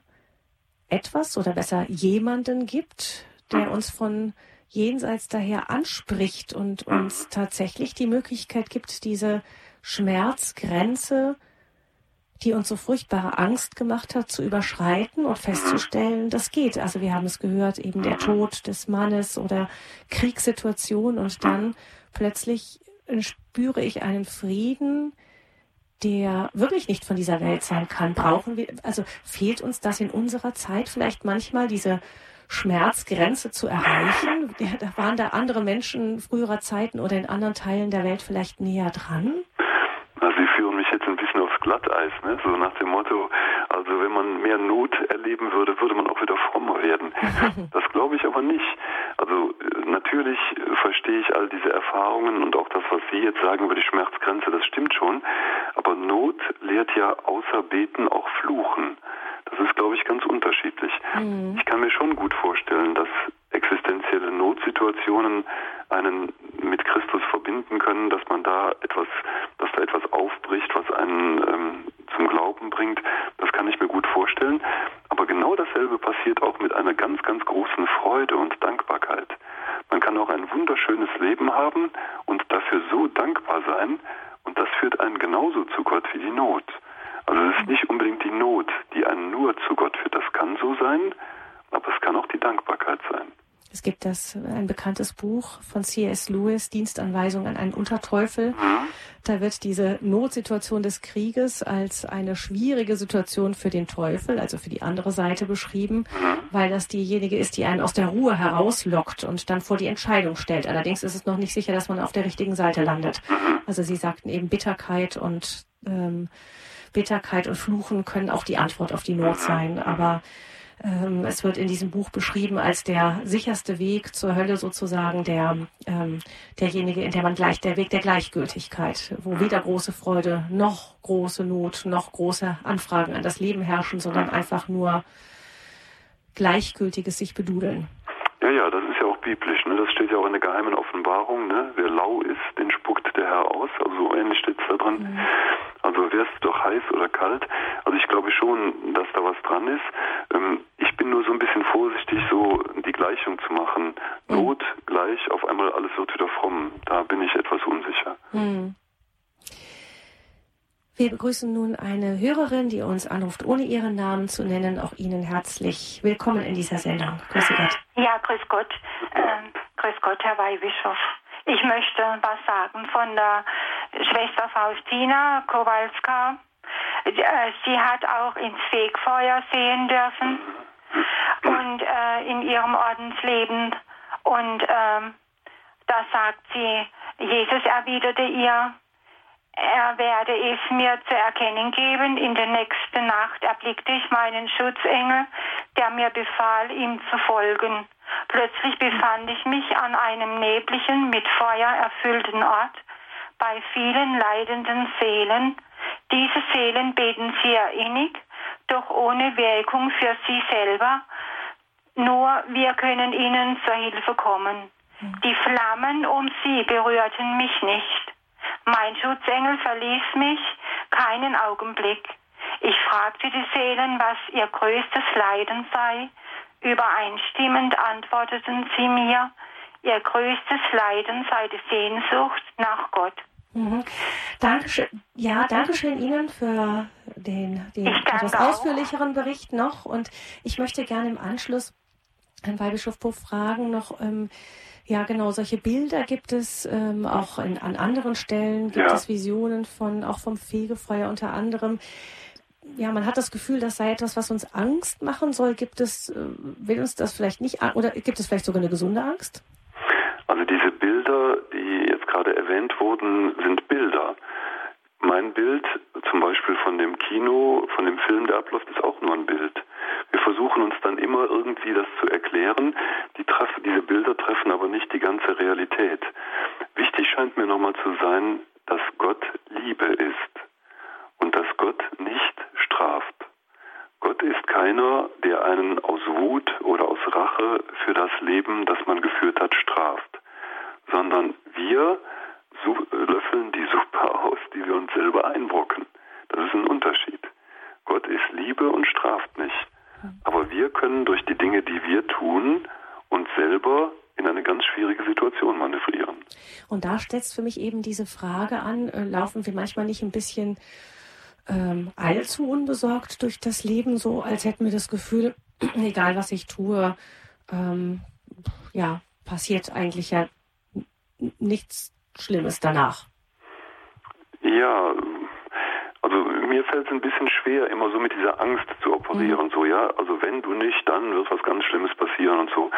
etwas oder besser jemanden gibt, der uns von jenseits daher anspricht und uns tatsächlich die Möglichkeit gibt, diese Schmerzgrenze, die uns so furchtbare Angst gemacht hat, zu überschreiten und festzustellen, das geht. Also wir haben es gehört, eben der Tod des Mannes oder Kriegssituation und dann plötzlich spüre ich einen Frieden, der wirklich nicht von dieser Welt sein kann. Brauchen wir, also fehlt uns das in unserer Zeit vielleicht manchmal diese Schmerzgrenze zu erreichen? Da waren da andere Menschen früherer Zeiten oder in anderen Teilen der Welt vielleicht näher dran? Na, Sie führen mich Glatteis, ne? so nach dem Motto, also wenn man mehr Not erleben würde, würde man auch wieder frommer werden. Das glaube ich aber nicht. Also natürlich verstehe ich all diese Erfahrungen und auch das, was Sie jetzt sagen über die Schmerzgrenze, das stimmt schon. Aber Not lehrt ja außer Beten auch Fluchen. Das ist, glaube ich, ganz unterschiedlich. Mhm. Ich kann mir schon gut vorstellen, dass existenzielle Notsituationen einen mit Christus verbinden können, dass man da etwas, dass da etwas aufbricht, was einen ähm, zum Glauben bringt. Das kann ich mir gut vorstellen. Aber genau dasselbe passiert auch mit einer ganz, ganz großen Freude und Dankbarkeit. Man kann auch ein wunderschönes Leben haben und dafür so dankbar sein. Und das führt einen genauso zu Gott wie die Not. Also es ist nicht unbedingt die Not, die einen nur zu Gott führt. Das kann so sein, aber es kann auch die Dankbarkeit sein. Es gibt das ein bekanntes Buch von C.S. Lewis, Dienstanweisung an einen Unterteufel. Da wird diese Notsituation des Krieges als eine schwierige Situation für den Teufel, also für die andere Seite beschrieben, weil das diejenige ist, die einen aus der Ruhe herauslockt und dann vor die Entscheidung stellt. Allerdings ist es noch nicht sicher, dass man auf der richtigen Seite landet. Also Sie sagten eben Bitterkeit und ähm, Bitterkeit und Fluchen können auch die Antwort auf die Not sein. Aber ähm, es wird in diesem Buch beschrieben als der sicherste Weg zur Hölle sozusagen der ähm, derjenige, in der man gleich der Weg der Gleichgültigkeit, wo weder große Freude noch große Not noch große Anfragen an das Leben herrschen, sondern einfach nur gleichgültiges sich bedudeln. Ja, ja, das ist ja biblisch. Ne? Das steht ja auch in der geheimen Offenbarung. Ne? Wer lau ist, den spuckt der Herr aus. Also so ähnlich steht es da drin. Mhm. Also wärst du doch heiß oder kalt. Also ich glaube schon, dass da was dran ist. Ähm, ich bin nur so ein bisschen vorsichtig, so die Gleichung zu machen. Mhm. Not gleich, auf einmal alles wird wieder fromm. Da bin ich etwas unsicher. Mhm. Wir begrüßen nun eine Hörerin, die uns anruft, ohne ihren Namen zu nennen. Auch Ihnen herzlich willkommen in dieser Sendung. Grüß Gott. Ja, grüß Gott. Ähm, grüß Gott, Herr Weihbischof. Ich möchte was sagen von der Schwester Faustina Kowalska. Äh, sie hat auch ins Fegfeuer sehen dürfen und äh, in ihrem Ordensleben. Und ähm, da sagt sie, Jesus erwiderte ihr, er werde es mir zu erkennen geben. In der nächsten Nacht erblickte ich meinen Schutzengel, der mir befahl, ihm zu folgen. Plötzlich befand ich mich an einem nebligen, mit Feuer erfüllten Ort bei vielen leidenden Seelen. Diese Seelen beten sehr innig, doch ohne Wirkung für sie selber. Nur wir können ihnen zur Hilfe kommen. Die Flammen um sie berührten mich nicht. Mein Schutzengel verließ mich keinen Augenblick. Ich fragte die Seelen, was ihr größtes Leiden sei. Übereinstimmend antworteten sie mir, ihr größtes Leiden sei die Sehnsucht nach Gott. Mhm. Dankeschön. Ja, Dankeschön Ihnen für den, den etwas ausführlicheren Bericht noch. Und ich möchte gerne im Anschluss Herrn Weihbischof Puff fragen noch, ähm, ja, genau, solche Bilder gibt es ähm, auch in, an anderen Stellen, gibt ja. es Visionen von, auch vom Fegefeuer unter anderem. Ja, man hat das Gefühl, das sei etwas, was uns Angst machen soll. Gibt es, äh, will uns das vielleicht nicht, oder gibt es vielleicht sogar eine gesunde Angst? Also diese Bilder, die jetzt gerade erwähnt wurden, sind Bilder. Mein Bild zum Beispiel von dem Kino, von dem Film, der abläuft, ist auch nur ein Bild. Wir versuchen uns dann immer irgendwie das zu erklären. Die treffen, diese Bilder treffen aber nicht die ganze Realität. Wichtig scheint mir nochmal zu sein, dass Gott Liebe ist und dass Gott nicht straft. Gott ist keiner, der einen aus Wut oder aus Rache für das Leben, das man geführt hat, straft, sondern wir löffeln die Suppe aus, die wir uns selber einbrocken. Das ist ein Unterschied. Gott ist Liebe und. Können durch die Dinge, die wir tun, uns selber in eine ganz schwierige Situation manövrieren. Und da setzt für mich eben diese Frage an, äh, laufen wir manchmal nicht ein bisschen ähm, allzu unbesorgt durch das Leben, so als hätten wir das Gefühl, egal was ich tue, ähm, ja, passiert eigentlich ja nichts Schlimmes danach. Ja, also mir fällt es ein bisschen schwer, immer so mit dieser Angst zu operieren. Mhm. So, ja, also wenn du nicht, dann wird was ganz Schlimmes passieren und so.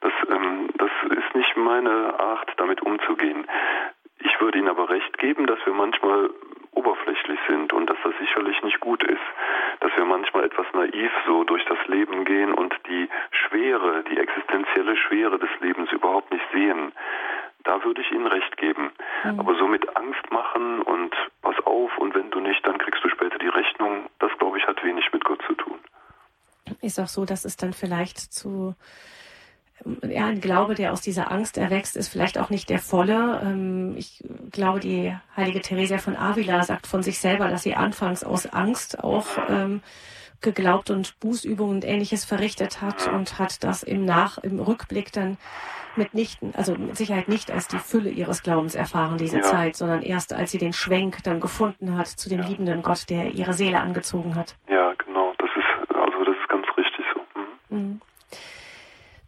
Das, ähm, das ist nicht meine Art, damit umzugehen. Ich würde Ihnen aber recht geben, dass wir manchmal oberflächlich sind und dass das sicherlich nicht gut ist, dass wir manchmal etwas naiv so durch das Leben gehen und die Schwere, die existenzielle Schwere des Lebens überhaupt nicht sehen. Da würde ich Ihnen recht geben. Mhm. Aber so mit Angst machen und pass auf und wenn du nicht, dann kriegst du später die Rechnung, das glaube ich hat wenig mit Gott zu tun. Auch so, dass es dann vielleicht zu ja, ein Glaube, der aus dieser Angst erwächst, ist vielleicht auch nicht der volle. Ähm, ich glaube, die heilige Theresia von Avila sagt von sich selber, dass sie anfangs aus Angst auch ähm, geglaubt und Bußübungen und ähnliches verrichtet hat und hat das im Nach, im Rückblick dann mitnichten, also mit Sicherheit nicht als die Fülle ihres Glaubens erfahren, diese ja. Zeit, sondern erst als sie den Schwenk dann gefunden hat zu dem ja. liebenden Gott, der ihre Seele angezogen hat. Ja, genau. Das ist, also das ist ganz richtig so. Mhm. Mhm.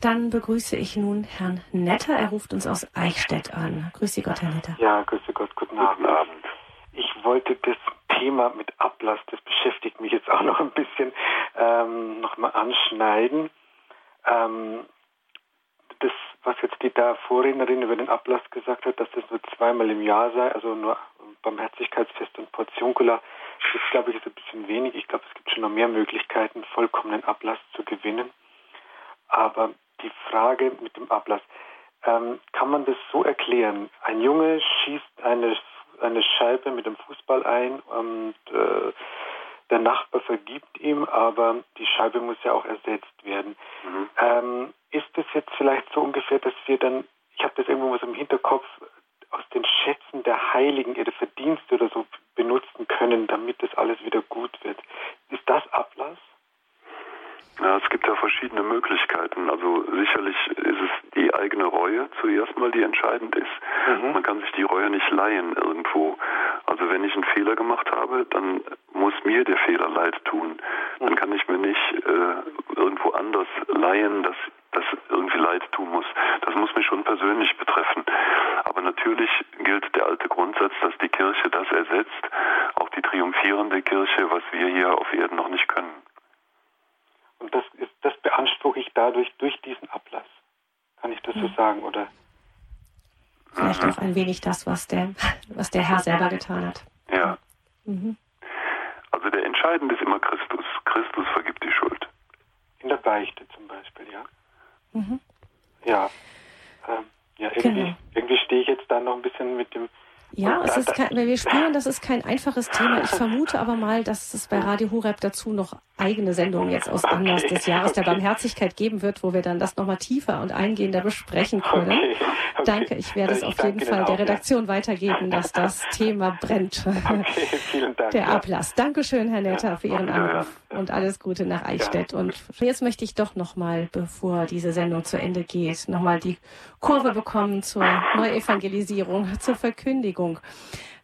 Dann begrüße ich nun Herrn Netter. Er ruft uns aus Eichstätt an. Grüße Gott, Herr Netter. Ja, grüße Gott, guten Abend. Guten Abend. Ich wollte das Thema mit Ablass, das beschäftigt mich jetzt auch noch ein bisschen, ähm, nochmal anschneiden. Ähm, das was jetzt die da Vorrednerin über den Ablass gesagt hat, dass das nur zweimal im Jahr sei, also nur Barmherzigkeitsfest und Portionkula, das glaube ich ist ein bisschen wenig. Ich glaube, es gibt schon noch mehr Möglichkeiten, vollkommenen Ablass zu gewinnen. Aber die Frage mit dem Ablass, ähm, kann man das so erklären? Ein Junge schießt eine, eine Scheibe mit dem Fußball ein und äh, der Nachbar vergibt ihm, aber die Scheibe muss ja auch ersetzt werden. Mhm. Ähm, ist es jetzt vielleicht so ungefähr, dass wir dann, ich habe das irgendwo so im Hinterkopf, aus den Schätzen der Heiligen ihre Verdienste oder so benutzen können, damit das alles wieder gut wird. Ist das Ablass? Ja, es gibt ja verschiedene Möglichkeiten. Also sicherlich ist es die eigene Reue zuerst mal, die entscheidend ist. Mhm. Man kann sich die Reue nicht leihen irgendwo. Also wenn ich einen Fehler gemacht habe, dann muss mir der Fehler leid tun. Dann kann ich mir nicht äh, irgendwo anders leihen, dass das irgendwie leid tun muss. Das muss mich schon persönlich betreffen. Aber natürlich gilt der alte Grundsatz, dass die Kirche das ersetzt, auch die triumphierende Kirche, was wir hier auf Erden noch nicht können. Und das, ist, das beanspruche ich dadurch durch diesen Ablass. Kann ich das so sagen, oder? Vielleicht auch ein wenig das, was der, was der Herr selber getan hat. Ja. Mhm. Also der Entscheidende ist immer Christus. Christus vergibt die Schuld. In der Beichte zum Beispiel, ja. Mhm. Ja. Ähm, ja, irgendwie, genau. irgendwie stehe ich jetzt da noch ein bisschen mit dem ja, es ist kein, wir spüren, das ist kein einfaches Thema. Ich vermute aber mal, dass es bei Radio Horeb dazu noch eigene Sendungen jetzt aus Anlass des Jahres der Barmherzigkeit geben wird, wo wir dann das nochmal tiefer und eingehender besprechen können. Okay, okay. Danke, ich werde es auf jeden Fall der Redaktion weitergeben, dass das Thema brennt. Okay, vielen Dank. Der Ablass. Dankeschön, Herr Netter, für Ihren Anruf und alles Gute nach Eichstätt. Und jetzt möchte ich doch nochmal, bevor diese Sendung zu Ende geht, nochmal die Kurve bekommen zur Neuevangelisierung, zur Verkündigung.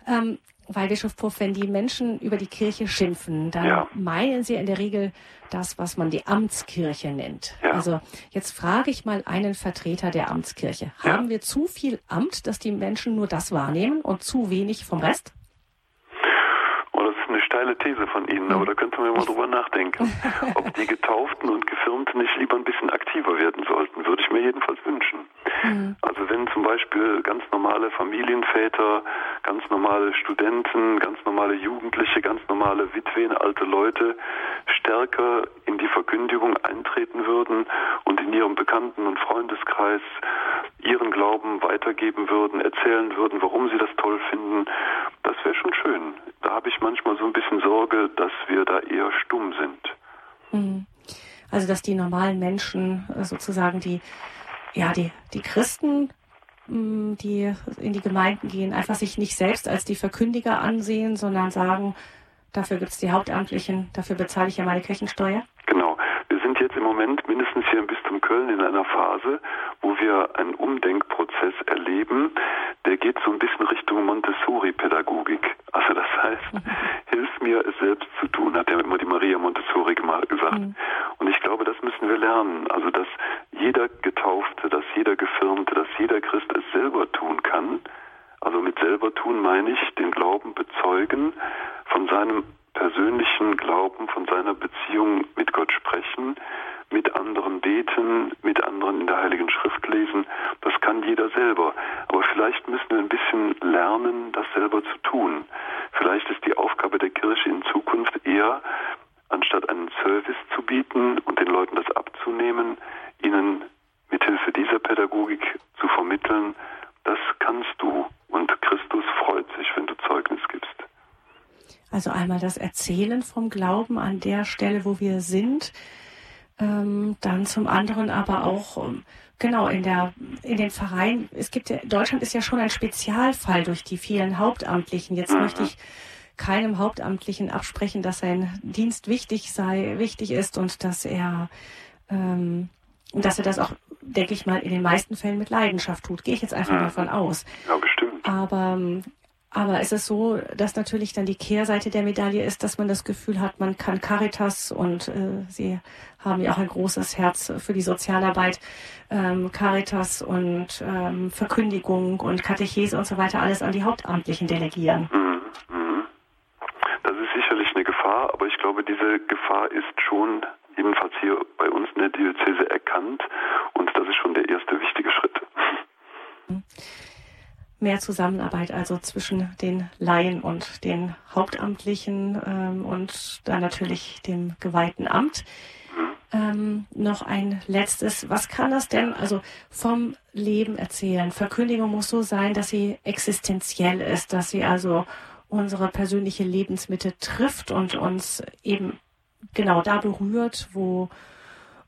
Ähm, weil Bischof Puff, wenn die Menschen über die Kirche schimpfen, dann ja. meinen sie in der Regel das, was man die Amtskirche nennt. Ja. Also jetzt frage ich mal einen Vertreter der Amtskirche. Ja. Haben wir zu viel Amt, dass die Menschen nur das wahrnehmen und zu wenig vom Rest? Oh, das ist eine steile These von Ihnen, aber da könnte man ja mal drüber nachdenken. Ob die Getauften und Gefirmten nicht lieber ein bisschen aktiver werden sollten, würde ich mir jedenfalls wünschen. Mhm. Also wenn zum Beispiel ganz normale Familienväter, ganz normale Studenten, ganz normale Jugendliche, ganz normale Witwen, alte Leute stärker in die Verkündigung eintreten würden und in ihrem Bekannten- und Freundeskreis ihren Glauben weitergeben würden, erzählen würden, warum sie das toll finden, das wäre schon schön. Da habe ich manchmal so ein bisschen Sorge, dass wir da eher stumm sind. Mhm. Also dass die normalen Menschen äh, sozusagen die ja, die, die Christen, mm, die in die Gemeinden gehen, einfach sich nicht selbst als die Verkündiger ansehen, sondern sagen, dafür gibt es die Hauptamtlichen, dafür bezahle ich ja meine Kirchensteuer? Genau. Wir sind jetzt im Moment mindestens hier im Bistum Köln in einer Phase, wo wir einen Umdenkprozess erleben, der geht so ein bisschen Richtung Montessori-Pädagogik. Also das heißt, mhm. hilf mir es selbst zu tun, hat ja immer die Maria Montessori gesagt. Mhm. Und ich glaube, das müssen wir lernen. Also dass jeder Getaufte, dass jeder Gefirmte, dass jeder Christ es selber tun kann. Also mit selber tun meine ich den Glauben bezeugen, von seinem persönlichen Glauben, von seiner Beziehung mit Gott sprechen, mit anderen beten, mit anderen in der Heiligen Schrift lesen. Das kann jeder selber. Aber vielleicht müssen wir ein bisschen lernen, das selber zu tun. Vielleicht ist die Aufgabe der Kirche in Zukunft eher, anstatt einen Service zu bieten und den Leuten das abzunehmen, ihnen mithilfe dieser Pädagogik zu vermitteln, das kannst du und Christus freut sich, wenn du Zeugnis gibst. Also einmal das Vom Glauben an der Stelle, wo wir sind, ähm, dann zum anderen aber auch ähm, genau in der in den Vereinen. Es gibt ja Deutschland ist ja schon ein Spezialfall durch die vielen Hauptamtlichen. Jetzt mhm. möchte ich keinem Hauptamtlichen absprechen, dass sein Dienst wichtig sei, wichtig ist und dass er ähm, dass er das auch, denke ich mal, in den meisten Fällen mit Leidenschaft tut. Gehe ich jetzt einfach mhm. davon aus. Ja, bestimmt. Aber aber es ist so, dass natürlich dann die Kehrseite der Medaille ist, dass man das Gefühl hat, man kann Caritas und äh, Sie haben ja auch ein großes Herz für die Sozialarbeit, ähm, Caritas und ähm, Verkündigung und Katechese und so weiter alles an die Hauptamtlichen delegieren. Mhm. Mhm. Das ist sicherlich eine Gefahr, aber ich glaube, diese Gefahr ist schon jedenfalls hier bei uns in der Diözese erkannt und das ist schon der erste wichtige Schritt. Mehr Zusammenarbeit also zwischen den Laien und den Hauptamtlichen ähm, und dann natürlich dem geweihten Amt. Ähm, noch ein letztes. Was kann das denn also vom Leben erzählen? Verkündigung muss so sein, dass sie existenziell ist, dass sie also unsere persönliche Lebensmitte trifft und uns eben genau da berührt, wo,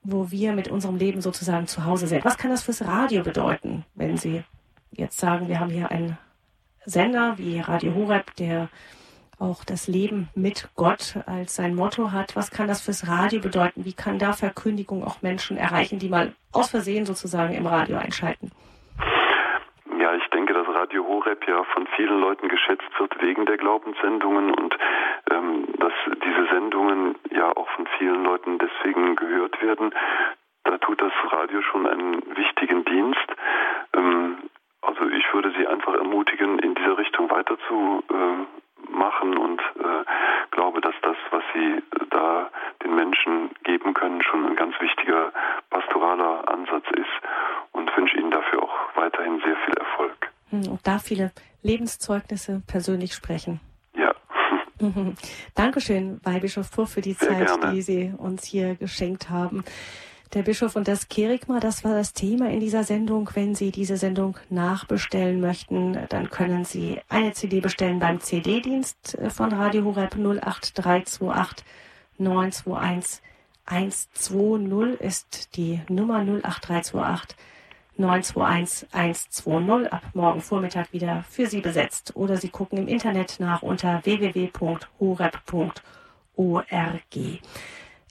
wo wir mit unserem Leben sozusagen zu Hause sind. Was kann das fürs Radio bedeuten, wenn Sie jetzt sagen, wir haben hier einen Sender wie Radio Horeb, der auch das Leben mit Gott als sein Motto hat. Was kann das fürs Radio bedeuten? Wie kann da Verkündigung auch Menschen erreichen, die mal aus Versehen sozusagen im Radio einschalten? Ja, ich denke, dass Radio Horeb ja von vielen Leuten geschätzt wird wegen der Glaubenssendungen und ähm, dass diese Sendungen ja auch von vielen Leuten deswegen gehört werden. Da tut das Radio schon einen wichtigen Dienst. Ähm, also ich würde Sie einfach ermutigen, in dieser Richtung weiterzumachen äh, und äh, glaube, dass das, was Sie da den Menschen geben können, schon ein ganz wichtiger pastoraler Ansatz ist und wünsche Ihnen dafür auch weiterhin sehr viel Erfolg. Hm, und da viele Lebenszeugnisse persönlich sprechen. Ja. Dankeschön, Weihbischof Puff, für die Sehr Zeit, gerne. die Sie uns hier geschenkt haben. Der Bischof und das Kerigma, das war das Thema in dieser Sendung. Wenn Sie diese Sendung nachbestellen möchten, dann können Sie eine CD bestellen beim CD-Dienst von Radio Horeb 08328 921 120 ist die Nummer 08328 921 120 ab morgen Vormittag wieder für Sie besetzt. Oder Sie gucken im Internet nach unter www.horeb.org.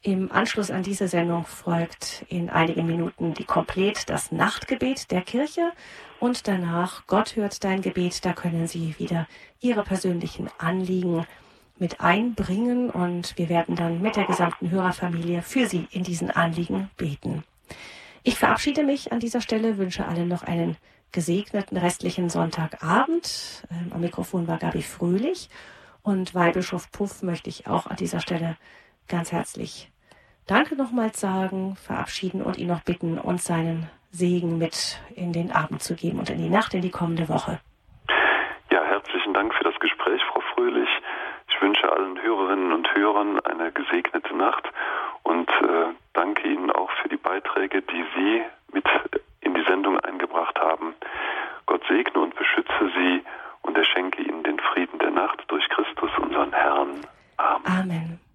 Im Anschluss an diese Sendung folgt in einigen Minuten die Komplett das Nachtgebet der Kirche und danach Gott hört dein Gebet. Da können Sie wieder Ihre persönlichen Anliegen mit einbringen und wir werden dann mit der gesamten Hörerfamilie für Sie in diesen Anliegen beten. Ich verabschiede mich an dieser Stelle, wünsche allen noch einen gesegneten restlichen Sonntagabend. Ähm, am Mikrofon war Gabi Fröhlich und Weihbischof Puff möchte ich auch an dieser Stelle ganz herzlich Danke nochmals sagen, verabschieden und ihn noch bitten, uns seinen Segen mit in den Abend zu geben und in die Nacht, in die kommende Woche. Ja, herzlichen Dank für das Gespräch, Frau Fröhlich. Ich wünsche allen Hörerinnen und Hörern eine gesegnete Nacht und äh, danke Ihnen auch für die Beiträge, die Sie mit in die Sendung eingebracht haben. Gott segne und beschütze Sie und er schenke Ihnen den Frieden der Nacht durch Christus, unseren Herrn. Amen. Amen.